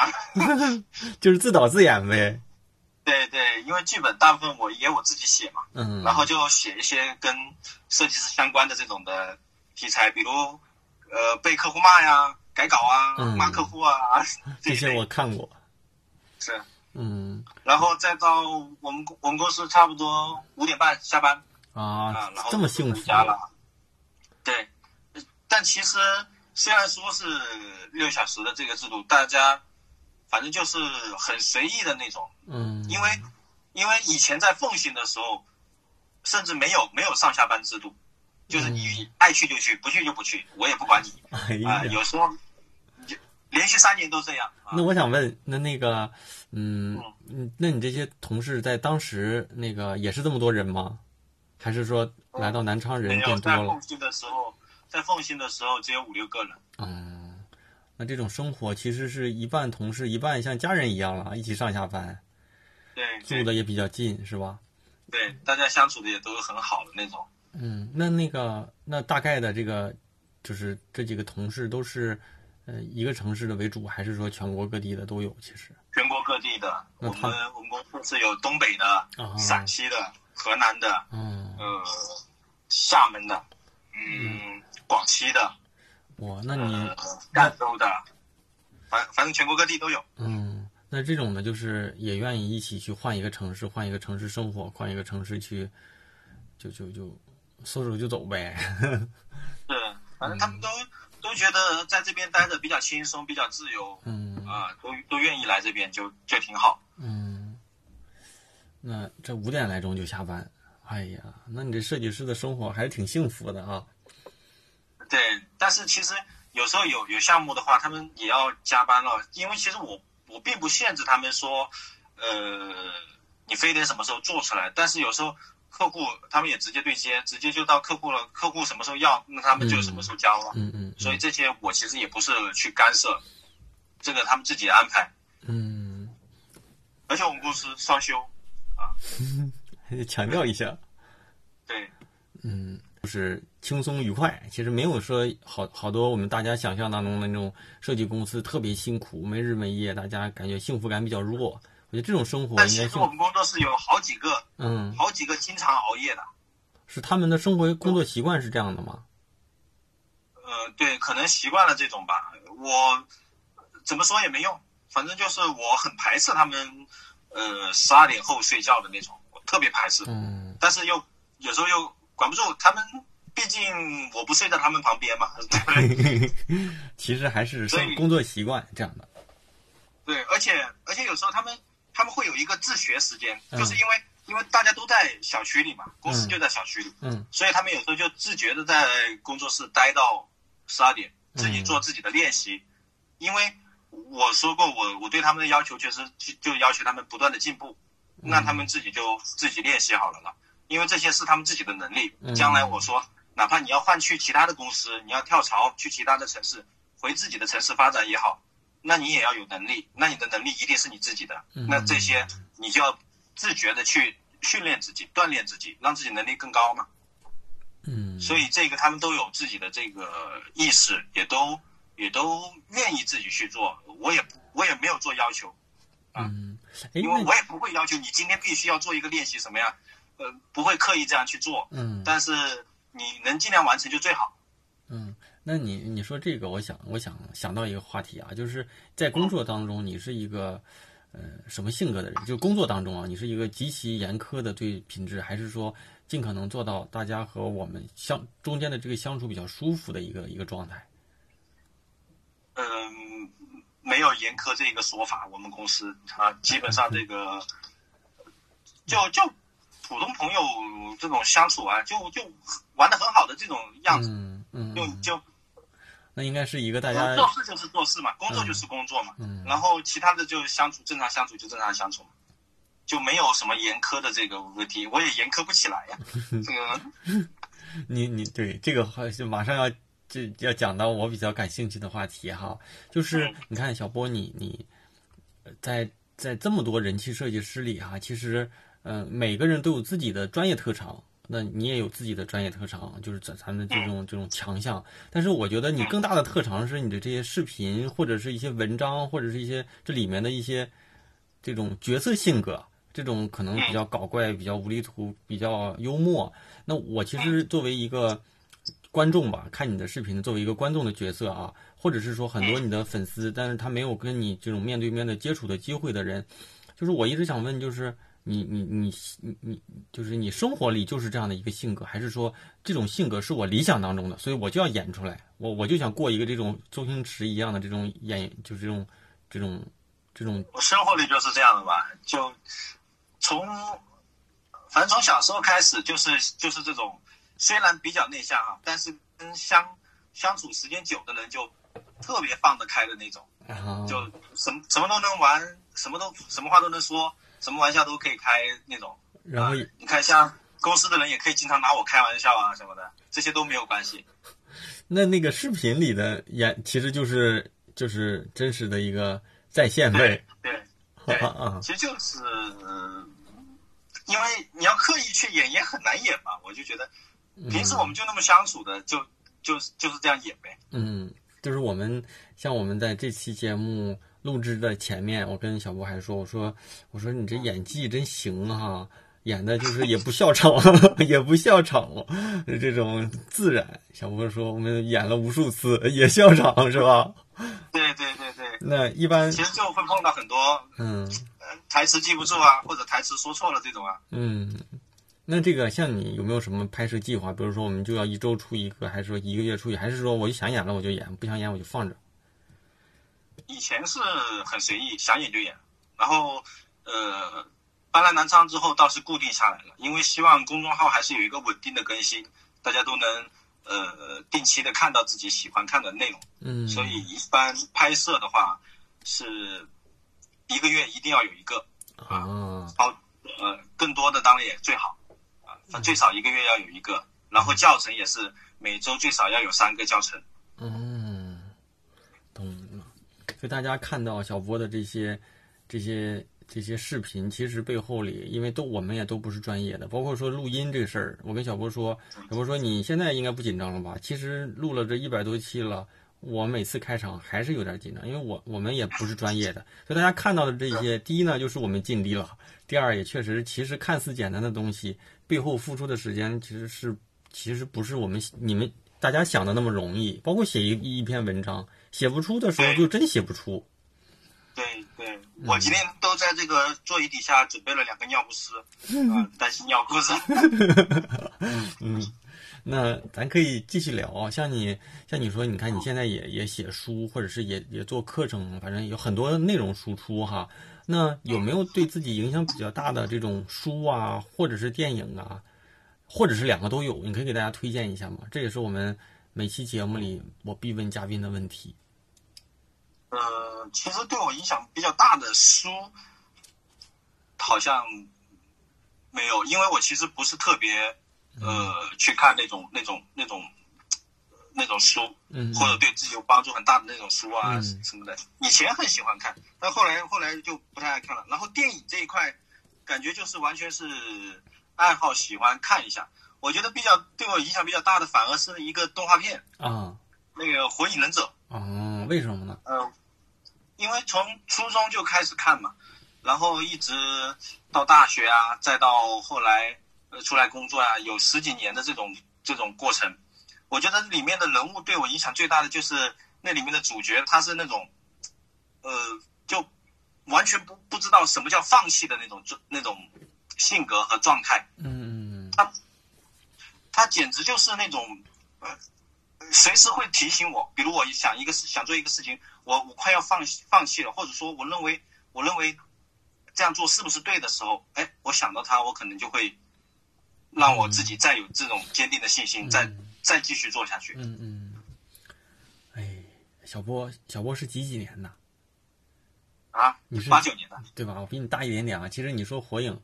就是自导自演呗。对对，因为剧本大部分我也我自己写嘛，嗯，然后就写一些跟设计师相关的这种的题材，比如呃被客户骂呀、改稿啊、嗯骂客户啊 这些我看过。是，嗯然后再到我们公我们公司差不多五点半下班啊啊，，然后这么幸福了。对，但其实虽然说是六小时的这个制度，大家反正就是很随意的那种，嗯，因为因为以前在奉行的时候，甚至没有没有上下班制度，就是你爱去就去，不去就不去，我也不管你哎啊、有时候 就连续三年都这样啊那。我想问，那那个，嗯嗯，那你这些同事在当时那个也是这么多人吗？还是说来到南昌人变多了在奉？新的时候，在奉新的时候只有五六个人。嗯，那这种生活其实是一半同事，一半像家人一样了，一起上下班，对对住的也比较近，是吧？对，大家相处的也都是很好的那种。嗯，那那个那大概的这个就是这几个同事都是呃一个城市的为主，还是说全国各地的都有？其实全国各地的，我们我们公司是有东北的、啊，陕西的、河南的，嗯，呃，厦门的，嗯，广西的，哇，那你呃，赣州的，反反正全国各地都有。嗯，那这种呢，就是也愿意一起去换一个城市，换一个城市生活，换一个城市去，就就就说走就走呗。是，反正他们都都觉得在这边待着比较轻松，比较自由嗯啊，都都愿意来这边，就就挺好。嗯，那这五点来钟就下班，哎呀，那你这设计师的生活还是挺幸福的啊。对，但是其实有时候有有项目的话，他们也要加班了，因为其实我我并不限制他们说，呃，你非得什么时候做出来，但是有时候客户他们也直接对接，直接就到客户了，客户什么时候要，那他们就什么时候交了。嗯嗯所以这些我其实也不是去干涉，这个他们自己安排。嗯，而且我们公司双休，还得 强调一下，对，嗯，就是轻松愉快。其实没有说好好多我们大家想象当中的那种设计公司特别辛苦，没日没夜，大家感觉幸福感比较弱。我觉得这种生活但应该幸其实我们工作室有好几个，嗯，好几个经常熬夜的。是他们的生活工作习惯是这样的吗？呃，对，可能习惯了这种吧。我怎么说也没用，反正就是我很排斥他们，呃，十二点后睡觉的那种，我特别排斥。嗯但是又有时候又管不住他们，毕竟我不睡在他们旁边嘛，对不对？其实还是所以工作习惯这样的。对，而且而且有时候他们他们会有一个自学时间，嗯就是因为因为大家都在小区里嘛，公司嗯就在小区里，嗯所以他们有时候就自觉的在工作室待到十二点，自己做自己的练习。因为我说过，我我对他们的要求就是就就要求他们不断的进步，那他们自己就自己练习好了了。因为这些是他们自己的能力嗯。将来我说，哪怕你要换去其他的公司，你要跳槽去其他的城市，回自己的城市发展也好，那你也要有能力。那你的能力一定是你自己的。嗯那这些你就要自觉的去训练自己，锻炼自己，让自己能力更高嘛。嗯，所以这个他们都有自己的这个意识，也都也都愿意自己去做。我也不我也没有做要求，嗯，哎，因为我也不会要求你今天必须要做一个练习什么呀，呃，不会刻意这样去做。嗯但是你能尽量完成就最好。嗯，那你你说这个，我想我想想到一个话题啊，就是在工作当中，你是一个呃什么性格的人？就工作当中啊，你是一个极其严苛的对品质，还是说尽可能做到大家和我们相中间的这个相处比较舒服的一个一个状态？嗯，没有严苛这个说法，我们公司啊，基本上这个就就普通朋友这种相处啊，就就玩的很好的这种样子，嗯嗯，就就那应该是一个大家做事就是做事嘛，工作就是工作嘛，嗯然后其他的就相处正常相处就正常相处嘛，就没有什么严苛的这个问题，我也严苛不起来呀，这个 你你对这个好像马上要这要讲到我比较感兴趣的话题哈，就是嗯。你看小波你你呃在在这么多人气设计师里哈，其实呃每个人都有自己的专业特长，那你也有自己的专业特长，就是咱咱们这种这种强项。但是我觉得你更大的特长是你的这些视频或者是一些文章或者是一些这里面的一些这种角色性格。这种可能比较搞怪、比较无厘头、比较幽默，那我其实作为一个观众吧，看你的视频，作为一个观众的角色啊，或者是说很多你的粉丝，但是他没有跟你这种面对面的接触的机会的人，就是我一直想问，就是你你你你你，就是你生活里就是这样的一个性格，还是说这种性格是我理想当中的，所以我就要演出来，我我就想过一个这种周星驰一样的这种演，就是这种这种这种，我生活里就是这样的吧，就从反正从小时候开始就是就是这种，虽然比较内向哈，但是跟相相处时间久的人就特别放得开的那种，啊，就什么什么都能玩，什么都什么话都能说，什么玩笑都可以开那种。然后啊你看像公司的人也可以经常拿我开玩笑啊什么的，这些都没有关系。那那个视频里的演，其实就是就是真实的一个在线呗，对 对，啊啊，其实就是，呃因为你要刻意去演也很难演嘛。我就觉得平时我们就那么相处的，就就就是这样演呗。嗯，就是我们像我们在这期节目录制的前面，我跟小波还说，我说我说你这演技真行哈，演的就是也不笑场，也不笑场，这种自然。小波说我们演了无数次也笑场是吧？对对对对，那一般其实就会碰到很多嗯呃台词记不住啊，或者台词说错了这种啊。嗯，那这个像你有没有什么拍摄计划？比如说我们就要一周出一个，还是说一个月出一个，还是说我就想演了我就演，不想演我就放着？以前是很随意，想演就演，然后呃搬来南昌之后倒是固定下来了，因为希望公众号还是有一个稳定的更新，大家都能呃定期的看到自己喜欢看的内容。嗯，所以一般拍摄的话是一个月一定要有一个，啊，好呃更多的当然也最好啊，反最少一个月要有一个，然后教程也是每周最少要有三个教程。嗯，懂了。所以大家看到小波的这些、这些、这些视频，其实背后里，因为都我们也都不是专业的，包括说录音这个事儿，我跟小波说，小波说你现在应该不紧张了吧？其实录了这一百多期了。我每次开场还是有点紧张，因为我我们也不是专业的，所以大家看到的这些，第一呢就是我们尽力了，第二也确实，其实看似简单的东西，背后付出的时间其实是其实不是我们你们大家想的那么容易，包括写一一篇文章，写不出的时候就真写不出。对对，我今天都在这个座椅底下准备了两个尿不湿，啊、担心尿裤子。嗯，那咱可以继续聊啊，像你像你说，你看你现在也也写书，或者是也也做课程，反正有很多内容输出哈。那有没有对自己影响比较大的这种书啊，或者是电影啊，或者是两个都有？你可以给大家推荐一下吗？这也是我们每期节目里我必问嘉宾的问题。呃，其实对我影响比较大的书，好像没有，因为我其实不是特别呃去看那种那种那种那种书，嗯，或者对自己有帮助很大的那种书啊嗯什么的。以前很喜欢看，但后来后来就不太爱看了。然后电影这一块，感觉就是完全是爱好，喜欢看一下。我觉得比较对我影响比较大的，反而是一个动画片，啊那个《火影忍者》。哦，为什么呢？嗯，因为从初中就开始看嘛，然后一直到大学啊，再到后来呃出来工作啊，有十几年的这种这种过程。我觉得里面的人物对我影响最大的就是那里面的主角，他是那种呃，就完全不不知道什么叫放弃的那种那种性格和状态。嗯他他简直就是那种，呃，随时会提醒我。比如我想一个事，想做一个事情，我我快要放放弃了，或者说我认为我认为这样做是不是对的时候，哎，我想到他，我可能就会让我自己再有这种坚定的信心，再再继续做下去。嗯嗯。哎，小波，小波是几几年的？啊，你是八九年的，对吧？我比你大一点点啊。其实你说火影，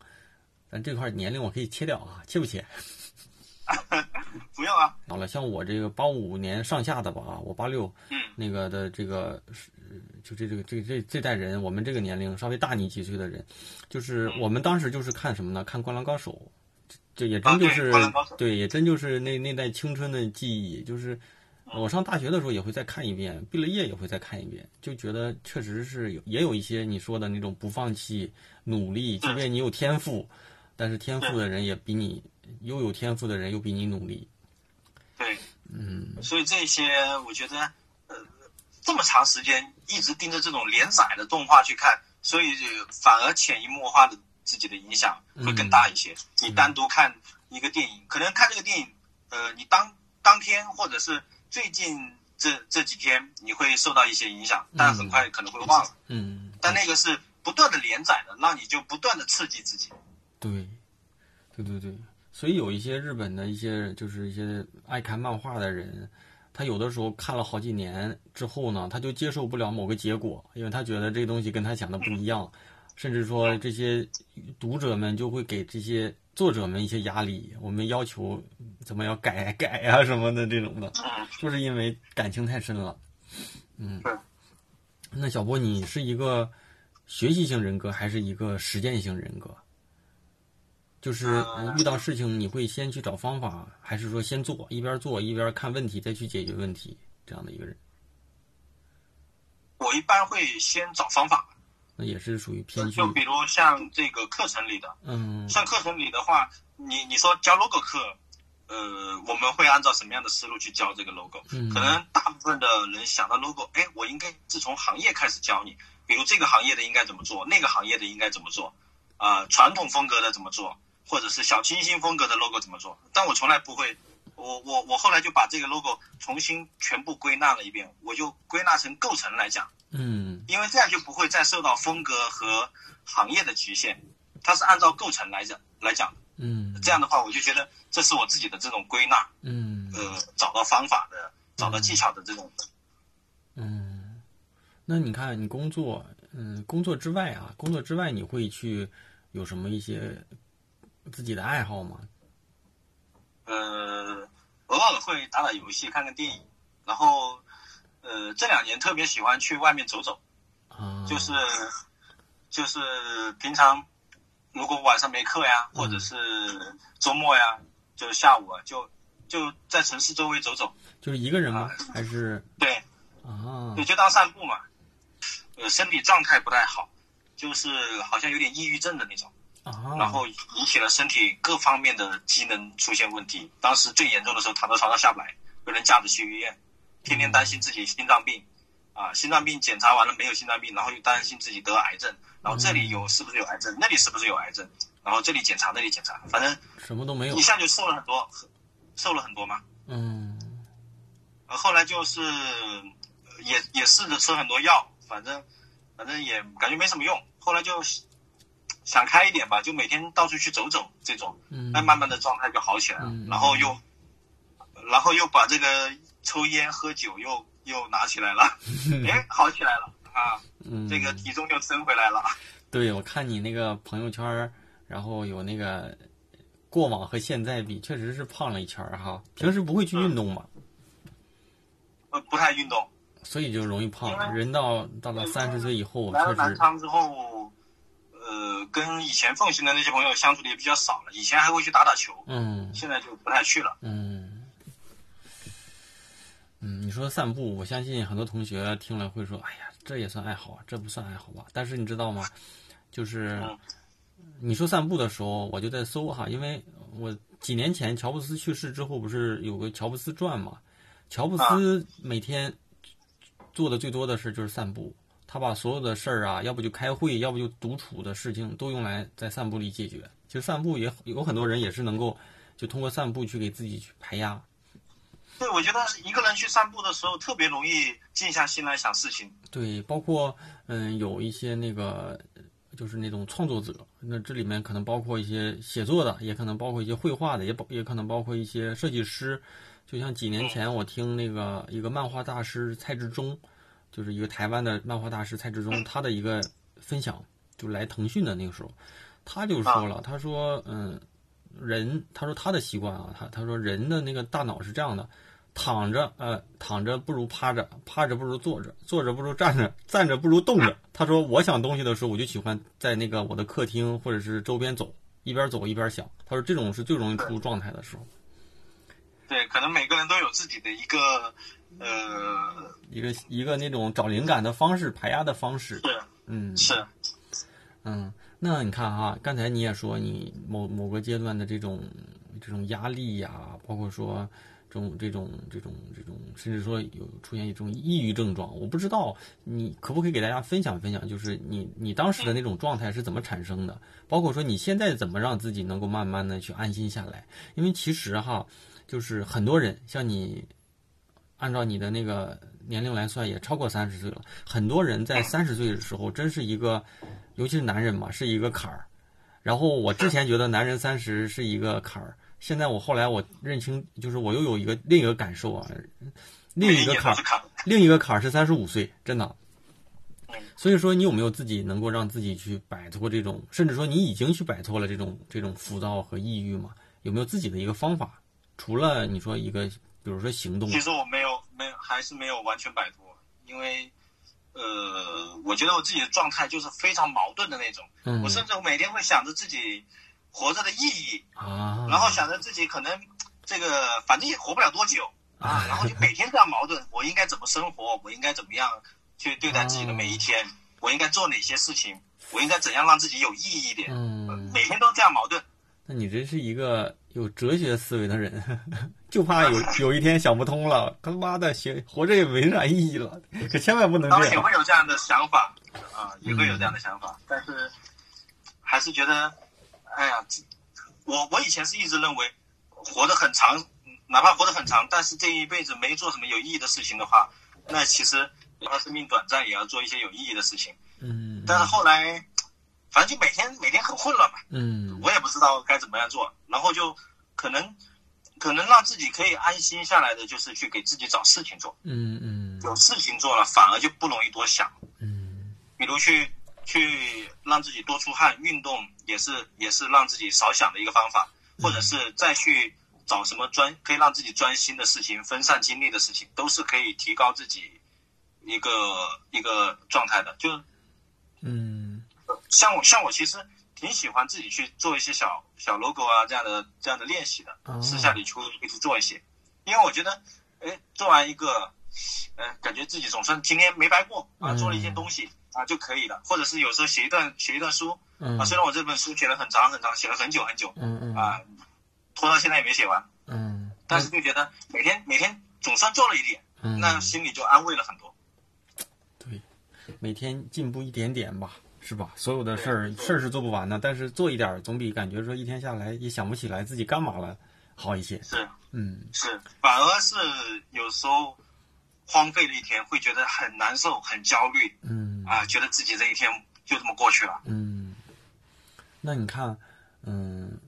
咱这块年龄我可以切掉啊，切不切？不要啊。好了，像我这个八五年上下的吧，我八六，嗯，那个的这个是就这这个这这这代人，我们这个年龄稍微大你几岁的人，就是我们当时就是看什么呢？看《灌篮高手》，这也真就是对，也真就是那那代青春的记忆。就是我上大学的时候也会再看一遍，毕了业也会再看一遍，就觉得确实是有也有一些你说的那种不放弃、努力，即便你有天赋，但是天赋的人也比你。又有天赋的人又比你努力，对，嗯，所以这些我觉得，呃，这么长时间一直盯着这种连载的动画去看，所以反而潜移默化的自己的影响会更大一些。你单独看一个电影，可能看这个电影，呃，你当当天或者是最近这这几天你会受到一些影响，但很快可能会忘了，嗯，但那个是不断的连载的，让你就不断的刺激自己。对，对对对。所以有一些日本的一些就是一些爱看漫画的人，他有的时候看了好几年之后呢，他就接受不了某个结果，因为他觉得这个东西跟他想的不一样，甚至说这些读者们就会给这些作者们一些压力，我们要求怎么要改改啊什么的这种的，就是因为感情太深了。嗯，那小波，你是一个学习型人格还是一个实践型人格？就是遇到事情，你会先去找方法，还是说先做，一边做一边看问题，再去解决问题这样的一个人？我一般会先找方法。那也是属于偏就比如像这个课程里的，嗯，像课程里的话，你你说教 logo 课，呃，我们会按照什么样的思路去教这个 logo？嗯，可能大部分的人想到 logo，哎，我应该是从行业开始教你，比如这个行业的应该怎么做，那个行业的应该怎么做，啊，传统风格的怎么做？或者是小清新风格的 logo 怎么做？但我从来不会，我我我后来就把这个 logo 重新全部归纳了一遍，我就归纳成构成来讲，嗯，因为这样就不会再受到风格和行业的局限，它是按照构成来讲来讲，嗯，这样的话我就觉得这是我自己的这种归纳，嗯，呃，找到方法的，找到技巧的这种，嗯，那你看你工作，嗯，工作之外啊，工作之外你会去有什么一些？自己的爱好吗？呃，偶尔会打打游戏，看看电影，然后，呃，这两年特别喜欢去外面走走，啊，就是就是平常如果晚上没课呀，或者是周末呀，就是下午啊，就就在城市周围走走。就是一个人吗？还是对啊？对，就当散步嘛。呃，身体状态不太好，就是好像有点抑郁症的那种。然后引起了身体各方面的机能出现问题。当时最严重的时候，躺在床上下不来，被人架着去医院，天天担心自己心脏病，啊，心脏病检查完了没有心脏病，然后又担心自己得癌症，然后这里有是不是有癌症，那里是不是有癌症，然后这里检查那里检查，反正什么都没有，一下就瘦了很多，瘦了很多嘛。嗯。呃，后来就是也也试着吃很多药，反正反正也感觉没什么用，后来就。想开一点吧，就每天到处去走走，这种，那慢慢的状态就好起来了。然后又，然后又把这个抽烟喝酒又又拿起来了，哎，好起来了啊，这个体重又升回来了。对，我看你那个朋友圈，然后有那个过往和现在比，确实是胖了一圈哈。平时不会去运动吗？呃，不太运动，所以就容易胖。人到到了三十岁以后，来了南昌之后。呃，跟以前奉行的那些朋友相处的也比较少了。以前还会去打打球，嗯，现在就不太去了。嗯，嗯，你说散步，我相信很多同学听了会说：“哎呀，这也算爱好啊，这不算爱好吧？”但是你知道吗？就是你说散步的时候，我就在搜哈，因为我几年前乔布斯去世之后，不是有个乔布斯传嘛？乔布斯每天做的最多的事就是散步。他把所有的事儿啊，要不就开会，要不就独处的事情，都用来在散步里解决。其实散步也有很多人也是能够就通过散步去给自己去排压。对，我觉得一个人去散步的时候，特别容易静下心来想事情。对，包括嗯，有一些那个就是那种创作者，那这里面可能包括一些写作的，也可能包括一些绘画的，也包也可能包括一些设计师。就像几年前我听那个一个漫画大师蔡志忠，就是一个台湾的漫画大师蔡志忠，他的一个分享，就来腾讯的那个时候，他就说了，他说嗯，人，他说他的习惯啊，他他说人的那个大脑是这样的。躺着，呃，躺着不如趴着，趴着不如坐着，坐着不如站着，站着不如动着。他说，我想东西的时候，我就喜欢在那个我的客厅或者是周边走，一边走一边想。他说，这种是最容易出状态的时候。对，可能每个人都有自己的一个，呃，一个一个那种找灵感的方式，排压的方式。是，嗯，是，嗯，那你看哈，刚才你也说你某某个阶段的这种这种压力呀，包括说。这种这种这种这种，甚至说有出现一种抑郁症状，我不知道你可不可以给大家分享分享，就是你你当时的那种状态是怎么产生的，包括说你现在怎么让自己能够慢慢的去安心下来。因为其实哈，就是很多人像你，按照你的那个年龄来算，也超过三十岁了。很多人在三十岁的时候，真是一个，尤其是男人嘛，是一个坎儿。然后我之前觉得男人三十是一个坎儿。现在我后来我认清，就是我又有一个另一个感受啊，另一个坎儿，另一个坎儿是三十五岁，真的。所以说，你有没有自己能够让自己去摆脱这种，甚至说你已经去摆脱了这种这种浮躁和抑郁嘛？有没有自己的一个方法？除了你说一个，比如说行动。其实我没有，没还是没有完全摆脱，因为呃，我觉得我自己的状态就是非常矛盾的那种。嗯。我甚至每天会想着自己。活着的意义啊，然后想着自己可能这个反正也活不了多久啊，然后就每天这样矛盾，我应该怎么生活？我应该怎么样去对待自己的每一天？我应该做哪些事情？我应该怎样让自己有意义一点？嗯，每天都这样矛盾。那你真是一个有哲学思维的人，就怕有有一天想不通了，他妈的，活活着也没啥意义了，可千万不能这样。也会有这样的想法啊，也会有这样的想法，但是还是觉得。哎呀，我我以前是一直认为，活得很长，哪怕活得很长，但是这一辈子没做什么有意义的事情的话，那其实哪怕生命短暂，也要做一些有意义的事情。嗯。但是后来，反正就每天每天很混乱嘛。嗯。我也不知道该怎么样做，然后就可能可能让自己可以安心下来的，就是去给自己找事情做。嗯嗯。有事情做了，反而就不容易多想。嗯。比如去。去让自己多出汗，运动也是也是让自己少想的一个方法，或者是再去找什么专可以让自己专心的事情、分散精力的事情，都是可以提高自己一个一个状态的。就嗯，像我像我其实挺喜欢自己去做一些小小 logo 啊这样的这样的练习的，私下里去会去做一些，因为我觉得，哎，做完一个，呃，感觉自己总算今天没白过啊，做了一件东西。啊就可以了，或者是有时候写一段写一段书，啊，虽然我这本书写了很长很长，写了很久很久，嗯嗯，啊，拖到现在也没写完，嗯，但是就觉得每天每天总算做了一点，嗯，那心里就安慰了很多。对，每天进步一点点吧，是吧？所有的事儿事儿是做不完的，但是做一点总比感觉说一天下来也想不起来自己干嘛了好一些。是，嗯，是，反而是有时候荒废了一天，会觉得很难受、很焦虑，嗯。啊，觉得自己这一天就这么过去了。嗯，那你看，嗯，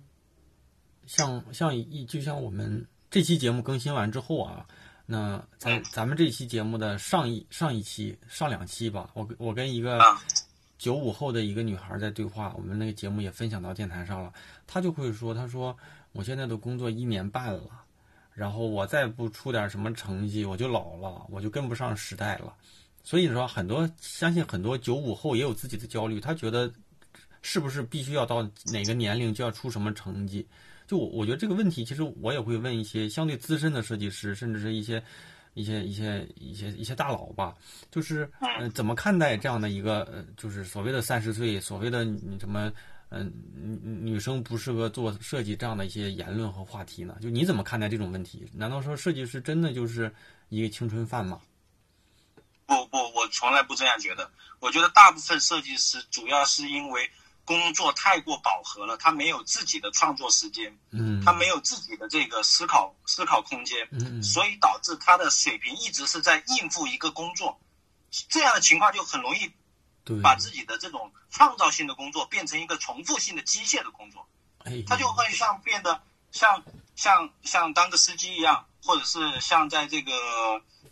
像像一就像我们这期节目更新完之后啊，那咱咱们这期节目的上一上一期上两期吧，我我跟一个九五后的一个女孩在对话，我们那个节目也分享到电台上了，她就会说，她说我现在都工作一年半了，然后我再不出点什么成绩，我就老了，我就跟不上时代了。所以说，很多相信很多九五后也有自己的焦虑，他觉得是不是必须要到哪个年龄就要出什么成绩？就我我觉得这个问题，其实我也会问一些相对资深的设计师，甚至是一些一些一些一些一些大佬吧，就是呃怎么看待这样的一个呃就是所谓的三十岁，所谓的你什么嗯女女生不适合做设计这样的一些言论和话题呢？就你怎么看待这种问题？难道说设计师真的就是一个青春饭吗？不不，我从来不这样觉得。我觉得大部分设计师主要是因为工作太过饱和了，他没有自己的创作时间，嗯，他没有自己的这个思考思考空间，嗯。所以导致他的水平一直是在应付一个工作，这样的情况就很容易对，把自己的这种创造性的工作变成一个重复性的机械的工作。哎，他就会像变得像像像当个司机一样，或者是像在这个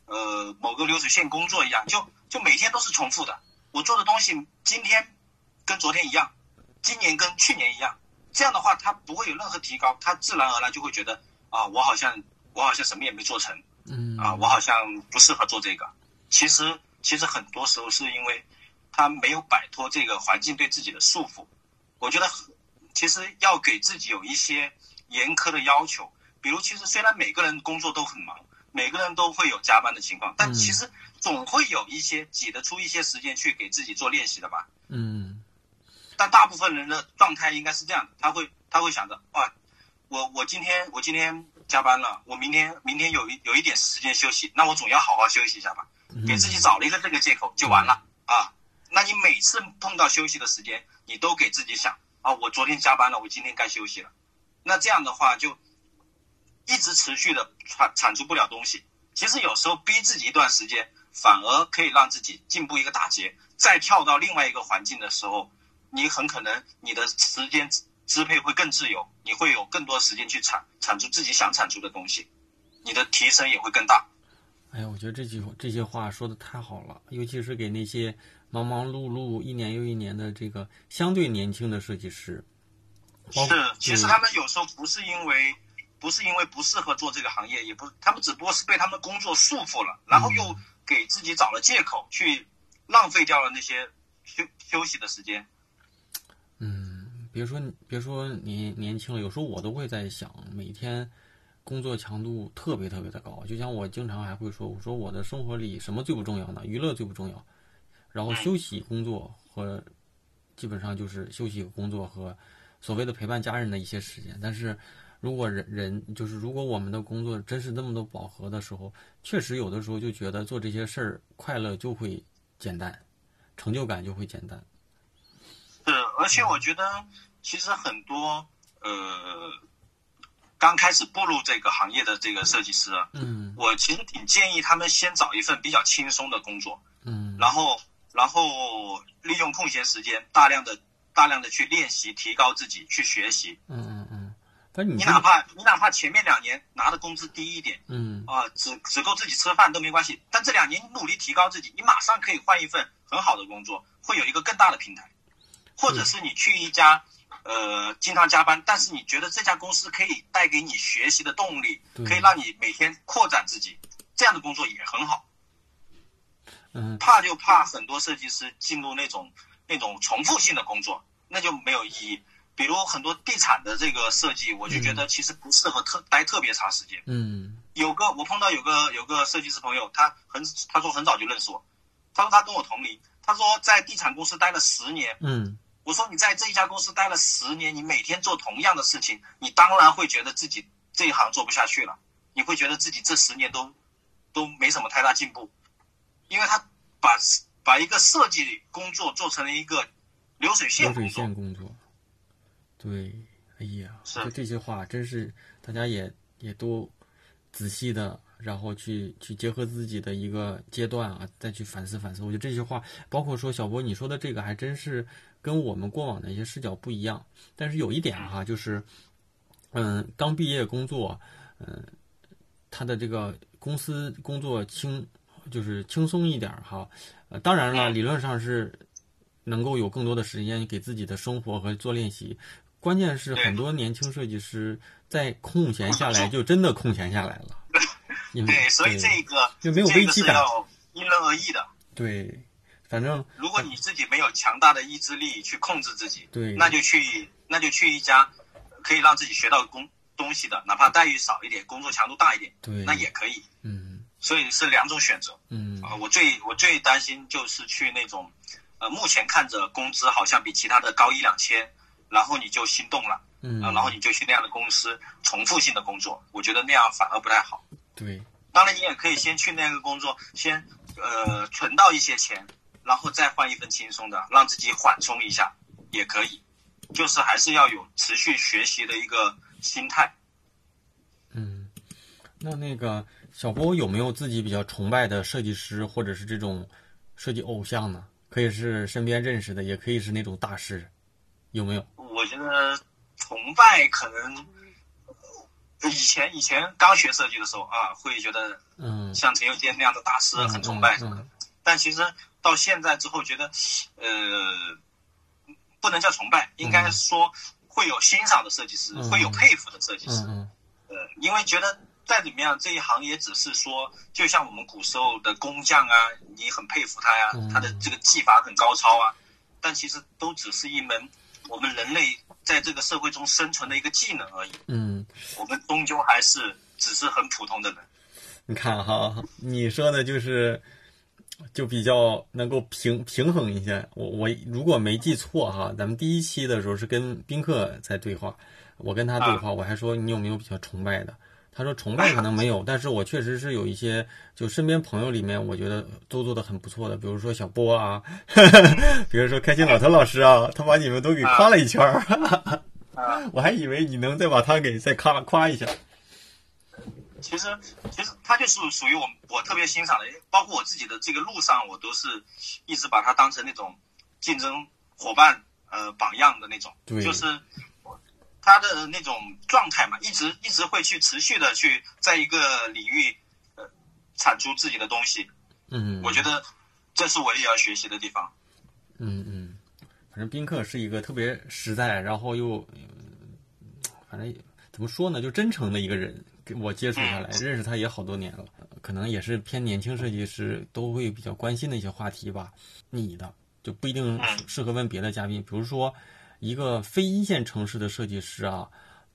呃某个流水线工作一样，就就每天都是重复的。我做的东西今天跟昨天一样，今年跟去年一样，这样的话他不会有任何提高，他自然而然就会觉得啊，我好像我好像什么也没做成嗯啊，我好像不适合做这个。其实其实很多时候是因为他没有摆脱这个环境对自己的束缚。我觉得其实要给自己有一些严苛的要求，比如其实虽然每个人工作都很忙，每个人都会有加班的情况，但嗯其实总会有一些挤得出一些时间去给自己做练习的吧。嗯但大部分人的状态应该是这样的，他会他会想着，啊，我我今天我今天加班了，我明天明天有一有一点时间休息，那我总要好好休息一下吧，嗯给自己找了一个这个借口就完了啊。那你每次碰到休息的时间，你都给自己想啊，我昨天加班了，我今天该休息了。那这样的话就一直持续的产产出不了东西。其实有时候逼自己一段时间，反而可以让自己进步一个大截。再跳到另外一个环境的时候，你很可能你的时间支支配会更自由，你会有更多时间去产产出自己想产出的东西，你的提升也会更大。哎呀，我觉得这句这些话说的太好了，尤其是给那些忙忙碌碌一年又一年的这个相对年轻的设计师。是，其实他们有时候不是因为不是因为不适合做这个行业，也不，他们只不过是被他们工作束缚了，然后又给自己找了借口，去浪费掉了那些休休息的时间。嗯，别说别说年年轻了，有时候我都会在想，每天工作强度特别特别的高。就像我经常还会说，我说我的生活里什么最不重要呢？娱乐最不重要，然后休息、工作和基本上就是休息、工作和所谓的陪伴家人的一些时间。但是如果人人就是如果我们的工作真是那么多饱和的时候，确实有的时候就觉得做这些事儿快乐就会简单，成就感就会简单。是，而且我觉得其实很多呃刚开始步入这个行业的这个设计师啊，嗯。我其实挺建议他们先找一份比较轻松的工作，嗯。然后然后利用空闲时间大量的大量的去练习，提高自己，去学习。嗯嗯你哪怕你哪怕前面两年拿的工资低一点嗯。啊、只只够自己吃饭都没关系，但这两年你努力提高自己，你马上可以换一份很好的工作，会有一个更大的平台，或者是你去一家呃经常加班，但是你觉得这家公司可以带给你学习的动力，可以让你每天扩展自己，这样的工作也很好。嗯怕就怕很多设计师进入那种那种重复性的工作，那就没有意义。比如很多地产的这个设计，我就觉得其实不适合特待特别长时间。嗯有个我碰到有个有个设计师朋友，他很他说很早就认识我，他说他跟我同龄，他说在地产公司待了十年。嗯我说你在这一家公司待了十年，你每天做同样的事情，你当然会觉得自己这一行做不下去了，你会觉得自己这十年都都没什么太大进步，因为他把把一个设计工作做成了一个流水线流水。线工作，对，哎呀，是我觉得这些话真是大家也也都仔细的，然后去去结合自己的一个阶段啊，再去反思反思。我觉得这些话，包括说小波你说的这个，还真是跟我们过往的一些视角不一样。但是有一点哈，就是，嗯，刚毕业工作，嗯，他的这个公司工作轻，就是轻松一点儿哈。呃，当然了，理论上是能够有更多的时间给自己的生活和做练习。关键是很多年轻设计师在空闲下来，就真的空闲下来了。对，所以这个就没有这个危机感。因人而异的。对，反正如果你自己没有强大的意志力去控制自己，对。那就去那就去一家可以让自己学到工东西的，哪怕待遇少一点，工作强度大一点，对，那也可以。嗯。所以是两种选择。嗯。啊、我最我最担心就是去那种，呃，目前看着工资好像比其他的高一两千，然后你就心动了嗯。啊、然后你就去那样的公司重复性的工作，我觉得那样反而不太好。对。当然，你也可以先去那个工作，先呃存到一些钱，然后再换一份轻松的，让自己缓冲一下也可以。就是还是要有持续学习的一个心态。嗯，那那个小波有没有自己比较崇拜的设计师，或者是这种设计偶像呢？可以是身边认识的，也可以是那种大师，有没有？我觉得崇拜可能以前以前刚学设计的时候啊，会觉得嗯像陈友坚那样的大师很崇拜，嗯嗯但其实到现在之后，觉得呃不能叫崇拜，应该说会有欣赏的设计师，嗯会有佩服的设计师。嗯嗯呃，因为觉得再怎么样，这一行也只是说，就像我们古时候的工匠啊，你很佩服他呀，嗯他的这个技法很高超啊，但其实都只是一门我们人类在这个社会中生存的一个技能而已。嗯，我们终究还是只是很普通的人。你看哈，你说的就是就比较能够平平衡一下。我我如果没记错哈，咱们第一期的时候是跟宾客在对话，我跟他对话，我还说你有没有比较崇拜的？他说崇拜可能没 有，但是我确实是有一些，就身边朋友里面，我觉得都做的很不错的，比如说小波啊，比如说开心老头老师啊，他把你们都给夸了一圈儿，啊，我还以为你能再把他给再夸夸一下。其实其实他就是属于我我特别欣赏的，包括我自己的这个路上，我都是一直把他当成那种竞争伙伴呃榜样的那种，对就是他的那种状态嘛，一直一直会去持续的去在一个领域呃产出自己的东西，嗯，我觉得这是我也要学习的地方。嗯嗯，反正宾客是一个特别实在，然后又，嗯反正怎么说呢，就真诚的一个人。给我接触下来，认识他也好多年了，可能也是偏年轻设计师都会比较关心的一些话题吧。你的就不一定适合问别的嘉宾，比如说一个非一线城市的设计师啊，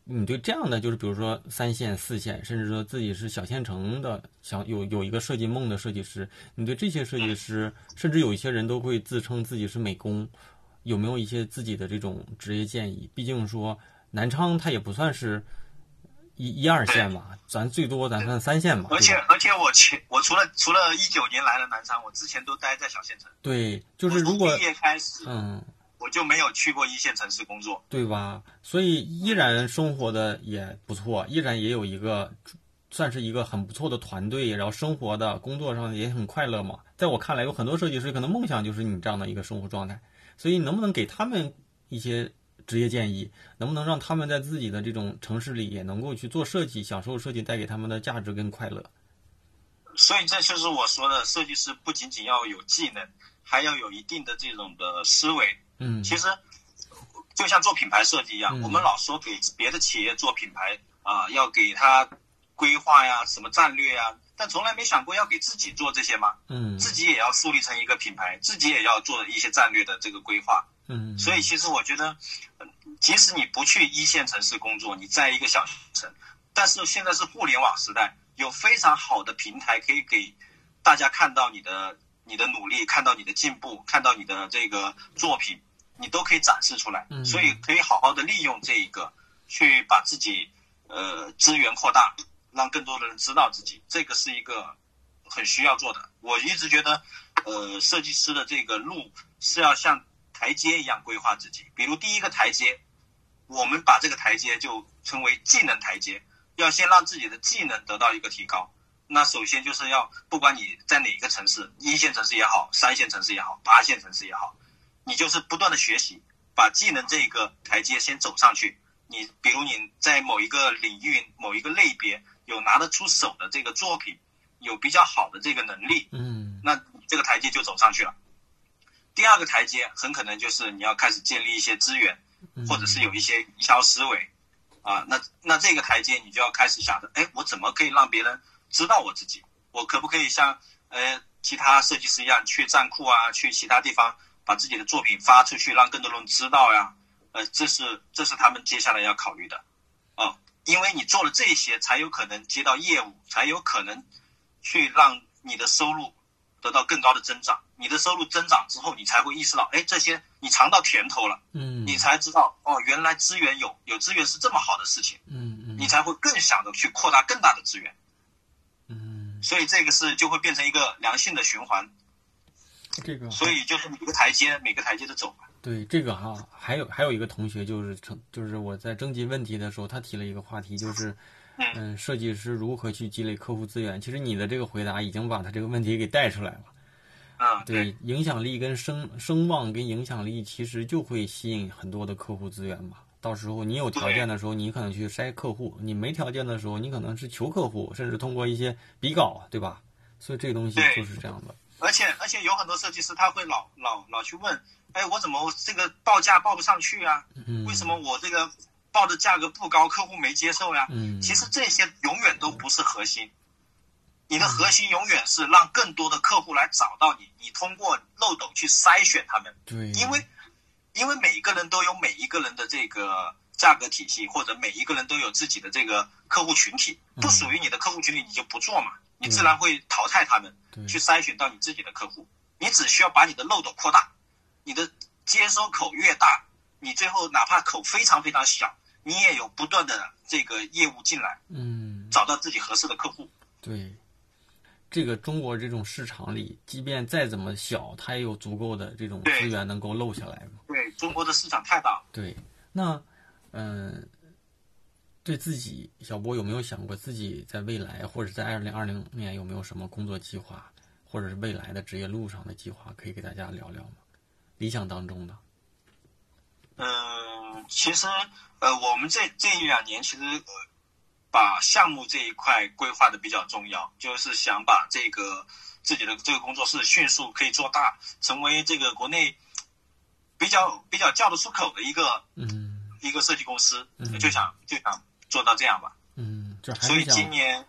你对这样的就是比如说三线、四线，甚至说自己是小县城的，想有有一个设计梦的设计师，你对这些设计师，甚至有一些人都会自称自己是美工，有没有一些自己的这种职业建议？毕竟说南昌它也不算是一一二线吧，咱最多咱算三线吧。而且而且我前我除了除了一九年来了南昌，我之前都待在小县城，对，就是如果毕业开始，嗯。我就没有去过一线城市工作。对吧？所以依然生活的也不错，依然也有一个算是一个很不错的团队，然后生活的工作上也很快乐嘛。在我看来，有很多设计师可能梦想就是你这样的一个生活状态，所以能不能给他们一些职业建议？能不能让他们在自己的这种城市里也能够去做设计，享受设计带给他们的价值跟快乐？所以这就是我说的，设计师不仅仅要有技能，还要有一定的这种的思维。嗯，其实就像做品牌设计一样，嗯我们老说给别的企业做品牌啊、要给他规划呀、什么战略呀，但从来没想过要给自己做这些吗？嗯自己也要树立成一个品牌，自己也要做一些战略的这个规划。嗯，所以其实我觉得，呃即使你不去一线城市工作，你在一个小城，但是现在是互联网时代，有非常好的平台可以给大家看到你的你的努力，看到你的进步，看到你的这个作品，你都可以展示出来。嗯所以可以好好的利用这一个，去把自己呃资源扩大，让更多的人知道自己，这个是一个很需要做的。我一直觉得，呃，设计师的这个路是要像台阶一样规划自己。比如第一个台阶，我们把这个台阶就称为技能台阶，要先让自己的技能得到一个提高。那首先就是要，不管你在哪个城市，一线城市也好，三线城市也好，八线城市也好，你就是不断的学习，把技能这个台阶先走上去。你比如你在某一个领域、某一个类别有拿得出手的这个作品，有比较好的这个能力，嗯那这个台阶就走上去了。第二个台阶很可能就是你要开始建立一些资源，嗯或者是有一些营销思维啊。那那这个台阶你就要开始想着，哎，我怎么可以让别人知道我自己？我可不可以像呃其他设计师一样去站库啊，去其他地方把自己的作品发出去，让更多人知道呀？呃，这是这是他们接下来要考虑的哦，因为你做了这些，才有可能接到业务，才有可能去让你的收入得到更高的增长。你的收入增长之后，你才会意识到，哎，这些你尝到甜头了，嗯你才知道哦，原来资源有有资源是这么好的事情，嗯嗯你才会更想着去扩大更大的资源。嗯，所以这个是就会变成一个良性的循环。这个，所以就是每个台阶每个台阶的走。对这个哈，还有还有一个同学就是成，就是我在征集问题的时候，他提了一个话题，就是嗯，设计师如何去积累客户资源。其实你的这个回答已经把他这个问题给带出来了。啊，对，影响力跟声声望跟影响力，其实就会吸引很多的客户资源嘛。到时候你有条件的时候，你可能去筛客户；你没条件的时候，你可能是求客户，甚至通过一些比稿，对吧？所以这个东西就是这样的。而且而且有很多设计师他会老老老去问，哎，我怎么这个报价报不上去啊？为什么我这个报的价格不高，客户没接受呀？嗯，其实这些永远都不是核心，你的核心永远是让更多的客户来找到你，你通过漏斗去筛选他们。对，因为。因为每一个人都有每一个人的这个价格体系，或者每一个人都有自己的这个客户群体，不属于你的客户群体，你就不做嘛，你自然会淘汰他们，去筛选到你自己的客户。你只需要把你的漏斗扩大，你的接收口越大，你最后哪怕口非常非常小，你也有不断的这个业务进来，嗯，找到自己合适的客户。对。这个中国这种市场里，即便再怎么小，它也有足够的这种资源能够漏下来嘛？对，中国的市场太大。对，那，嗯，对自己小波有没有想过自己在未来或者在二零二零年有没有什么工作计划，或者是未来的职业路上的计划，可以给大家聊聊吗？理想当中的。嗯，其实，呃，我们这这一两年其实。把项目这一块规划的比较重要，就是想把这个自己的这个工作室迅速可以做大，成为这个国内比较比较叫得出口的一个嗯一个设计公司，就想就想做到这样吧。嗯，所以今年、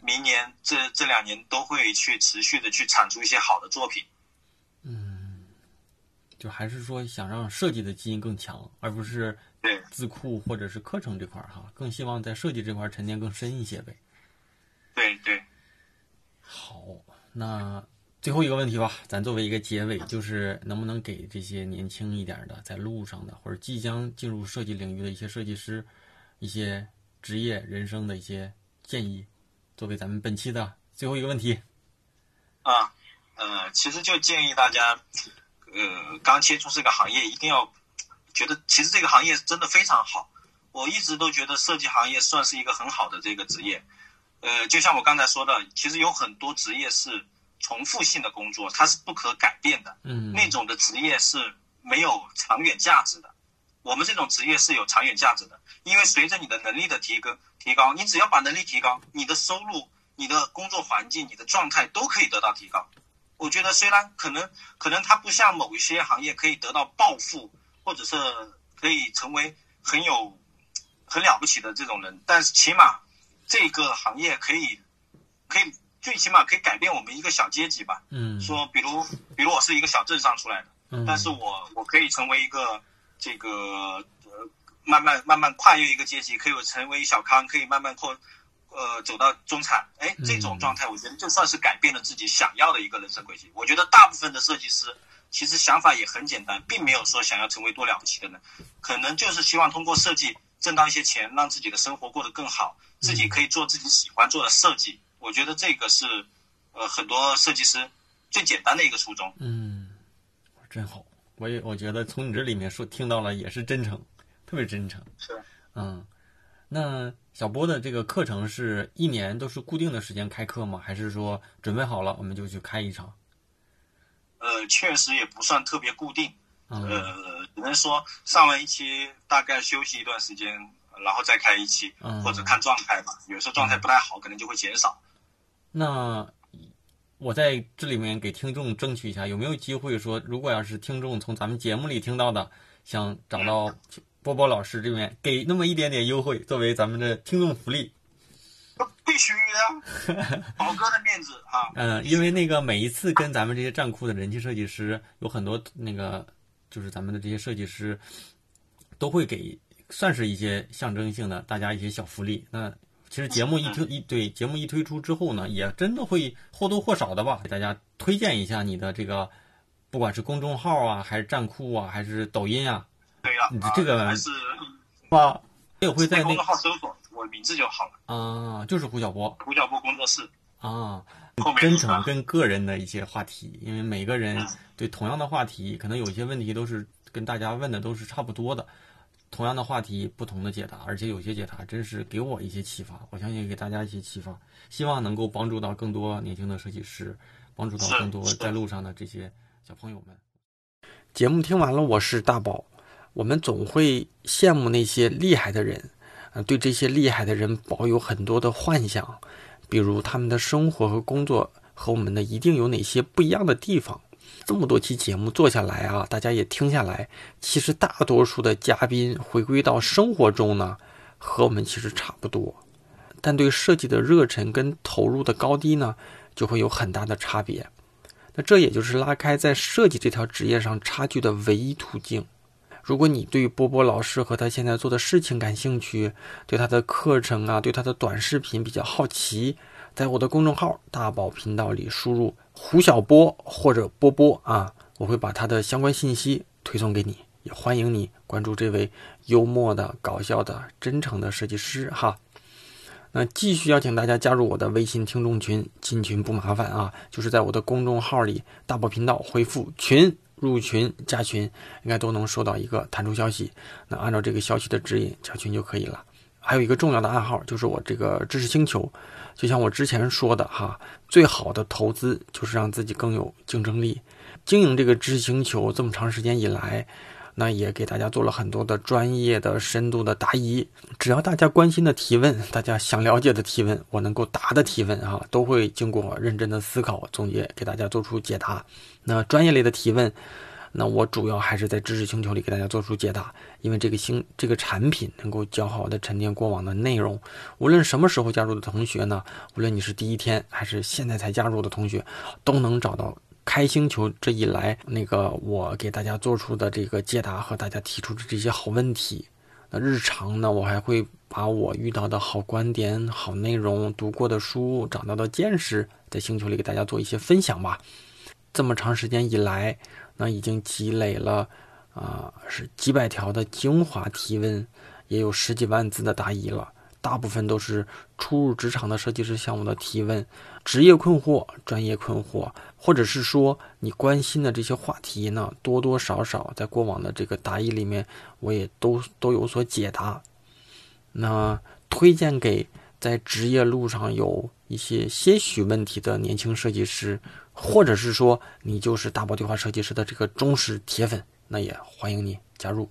明年这这两年都会去持续的去产出一些好的作品。嗯，就还是说想让设计的基因更强，而不是。对字库或者是课程这块儿哈，更希望在设计这块沉淀更深一些呗。对对，好，那最后一个问题吧，咱作为一个结尾，就是能不能给这些年轻一点的在路上的或者即将进入设计领域的一些设计师，一些职业人生的一些建议，作为咱们本期的最后一个问题。啊，呃，其实就建议大家，呃，刚接触这个行业一定要。觉得其实这个行业真的非常好，我一直都觉得设计行业算是一个很好的这个职业。呃，就像我刚才说的，其实有很多职业是重复性的工作，它是不可改变的。嗯，那种的职业是没有长远价值的。我们这种职业是有长远价值的，因为随着你的能力的提高，提高，你只要把能力提高，你的收入、你的工作环境、你的状态都可以得到提高。我觉得虽然可能可能它不像某一些行业可以得到暴富。或者是可以成为很有很了不起的这种人，但是起码这个行业可以可以最起码可以改变我们一个小阶级吧。嗯，说比如比如我是一个小镇上出来的，嗯，但是我我可以成为一个这个呃慢慢慢慢跨越一个阶级，可以成为小康，可以慢慢扩呃走到中产。哎，这种状态我觉得就算是改变了自己想要的一个人生轨迹。我觉得大部分的设计师。其实想法也很简单，并没有说想要成为多了不起的人，可能就是希望通过设计挣到一些钱，让自己的生活过得更好，自己可以做自己喜欢做的设计。我觉得这个是，呃，很多设计师最简单的一个初衷。嗯，真好，我也我觉得从你这里面说听到了也是真诚，特别真诚。是，嗯，那小波的这个课程是一年都是固定的时间开课吗？还是说准备好了我们就去开一场？呃，确实也不算特别固定，呃，只能说上完一期大概休息一段时间，然后再开一期，或者看状态吧。有时候状态不太好，可能就会减少。那我在这里面给听众争取一下，有没有机会说，如果要是听众从咱们节目里听到的，想找到波波老师这边，给那么一点点优惠，作为咱们的听众福利。必须的，宝哥的面子啊！嗯，因为那个每一次跟咱们这些站库的人气设计师有很多那个，就是咱们的这些设计师都会给算是一些象征性的大家一些小福利。那其实节目一推一对节目一推出之后呢，也真的会或多或少的吧，给大家推荐一下你的这个，不管是公众号啊，还是站库啊，还是抖音啊。对呀，你这个还是吧，也会在那公众号搜索。我的名字就好了啊，就是胡小波，胡小波工作室啊，真诚跟个人的一些话题，因为每个人对同样的话题，可能有些问题都是跟大家问的都是差不多的，同样的话题不同的解答，而且有些解答真是给我一些启发，我相信给大家一些启发，希望能够帮助到更多年轻的设计师，帮助到更多在路上的这些小朋友们。节目听完了，我是大宝。我们总会羡慕那些厉害的人，呃，对这些厉害的人保有很多的幻想，比如他们的生活和工作和我们的一定有哪些不一样的地方。这么多期节目做下来啊，大家也听下来，其实大多数的嘉宾回归到生活中呢，和我们其实差不多，但对设计的热忱跟投入的高低呢，就会有很大的差别。那这也就是拉开在设计这条职业上差距的唯一途径。如果你对波波老师和他现在做的事情感兴趣，对他的课程啊，对他的短视频比较好奇，在我的公众号“大宝频道”里输入“胡小波”或者“波波”啊，我会把他的相关信息推送给你。也欢迎你关注这位幽默的、搞笑的、真诚的设计师哈。那继续邀请大家加入我的微信听众群，进群不麻烦啊，就是在我的公众号里“大宝频道”回复“群”。入群加群，应该都能收到一个弹出消息。那按照这个消息的指引加群就可以了。还有一个重要的暗号，就是我这个知识星球。就像我之前说的哈，最好的投资就是让自己更有竞争力。经营这个知识星球这么长时间以来，那也给大家做了很多的专业的、深度的答疑。只要大家关心的提问，大家想了解的提问，我能够答的提问啊，都会经过认真的思考总结，给大家做出解答。那专业类的提问，那我主要还是在知识星球里给大家做出解答，因为这个星这个产品能够较好的沉淀过往的内容。无论什么时候加入的同学呢，无论你是第一天还是现在才加入的同学，都能找到开星球这一来那个我给大家做出的这个解答和大家提出的这些好问题。那日常呢，我还会把我遇到的好观点、好内容、读过的书、长到的见识，在星球里给大家做一些分享吧。这么长时间以来，那已经积累了，啊、是几百条的精华提问，也有十几万字的答疑了。大部分都是初入职场的设计师向我的提问，职业困惑、专业困惑，或者是说你关心的这些话题呢，多多少少在过往的这个答疑里面，我也都都有所解答。那推荐给在职业路上有一些些许问题的年轻设计师，或者是说你就是大宝对话设计师的这个忠实铁粉，那也欢迎你加入。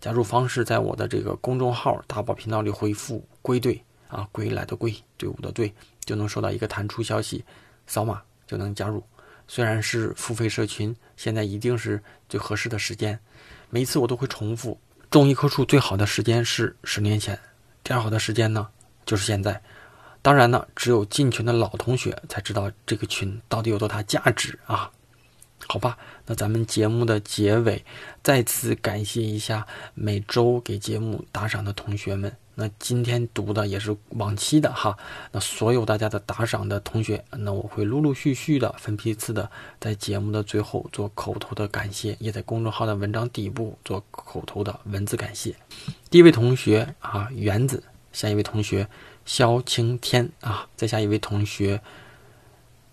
加入方式在我的这个公众号“大宝频道”里回复“归队”啊，归来的归，队伍的队，就能收到一个弹出消息，扫码就能加入。虽然是付费社群，现在一定是最合适的时间。每一次我都会重复，种一棵树最好的时间是十年前，第二好的时间呢就是现在。当然呢，只有进群的老同学才知道这个群到底有多大价值啊。好吧，那咱们节目的结尾，再次感谢一下每周给节目打赏的同学们。那今天读的也是往期的哈，那所有大家的打赏的同学，那我会陆陆续续的分批次的在节目的最后做口头的感谢，也在公众号的文章底部做口头的文字感谢。第一位同学啊，园子；下一位同学萧青天啊；再下一位同学。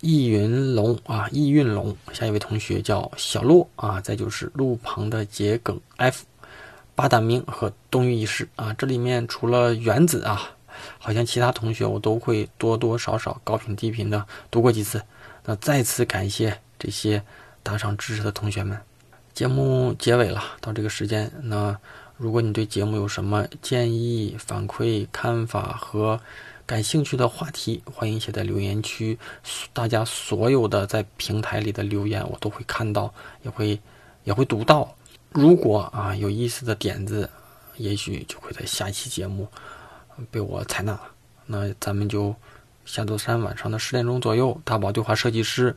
易云龙啊，易运龙，下一位同学叫小洛啊，再就是路旁的桔梗 F，八大明和东域一世啊，这里面除了原子啊，好像其他同学我都会多多少少高频低频的读过几次。那再次感谢这些打赏支持的同学们。节目结尾了，到这个时间，那如果你对节目有什么建议、反馈、看法和感兴趣的话题，欢迎写在留言区。大家所有的在平台里的留言，我都会看到，也会也会读到。如果啊有意思的点子，也许就会在下一期节目被我采纳。那咱们就下周三晚上的十点钟左右，大宝对话设计师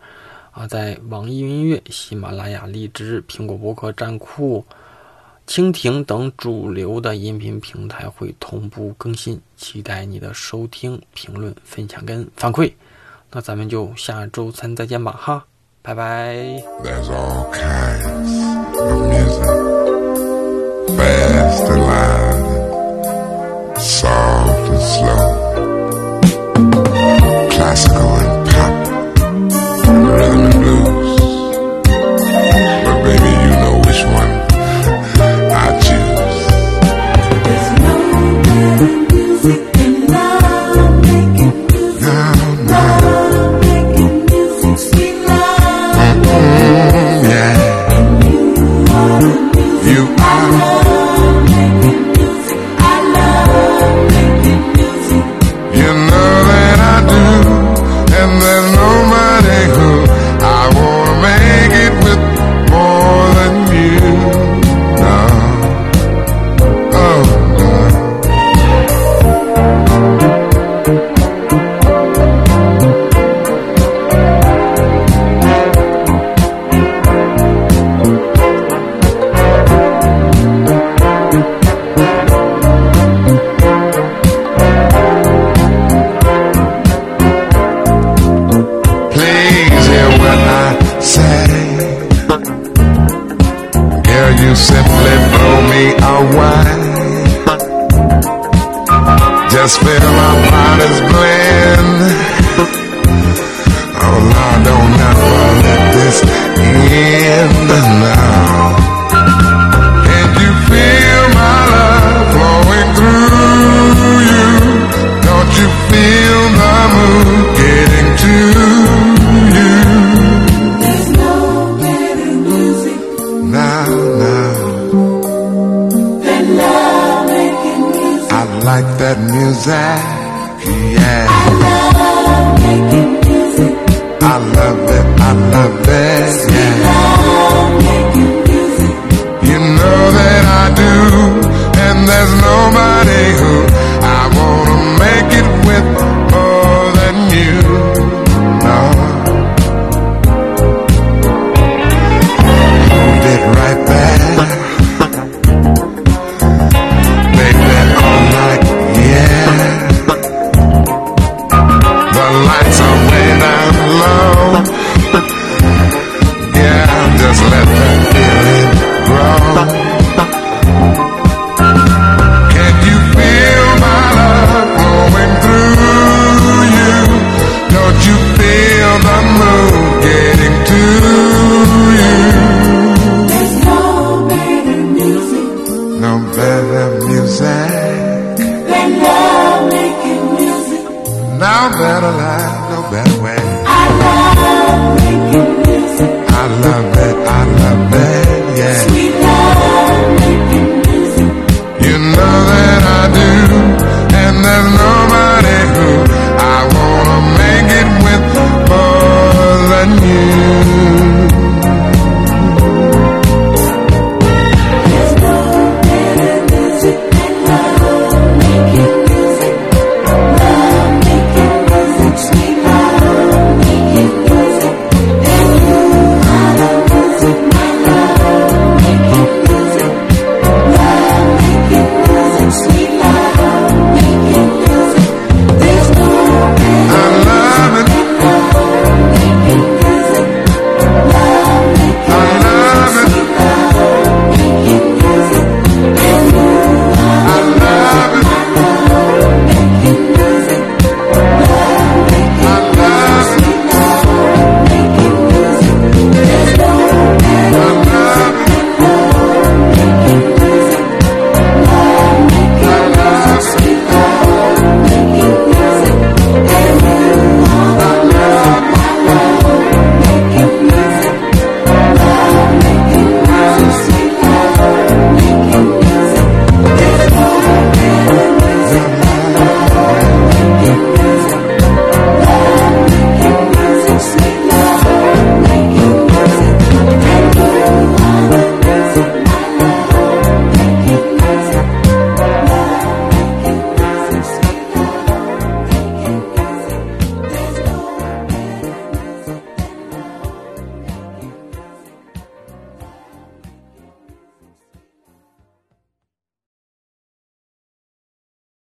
啊，在网易云音乐、喜马拉雅、荔枝、苹果播客、站酷。蜻蜓等主流的音频平台会同步更新，期待你的收听、评论、分享跟反馈。那咱们就下周三再见吧，哈，拜拜。that's all music. Fast and loud, soft and slow.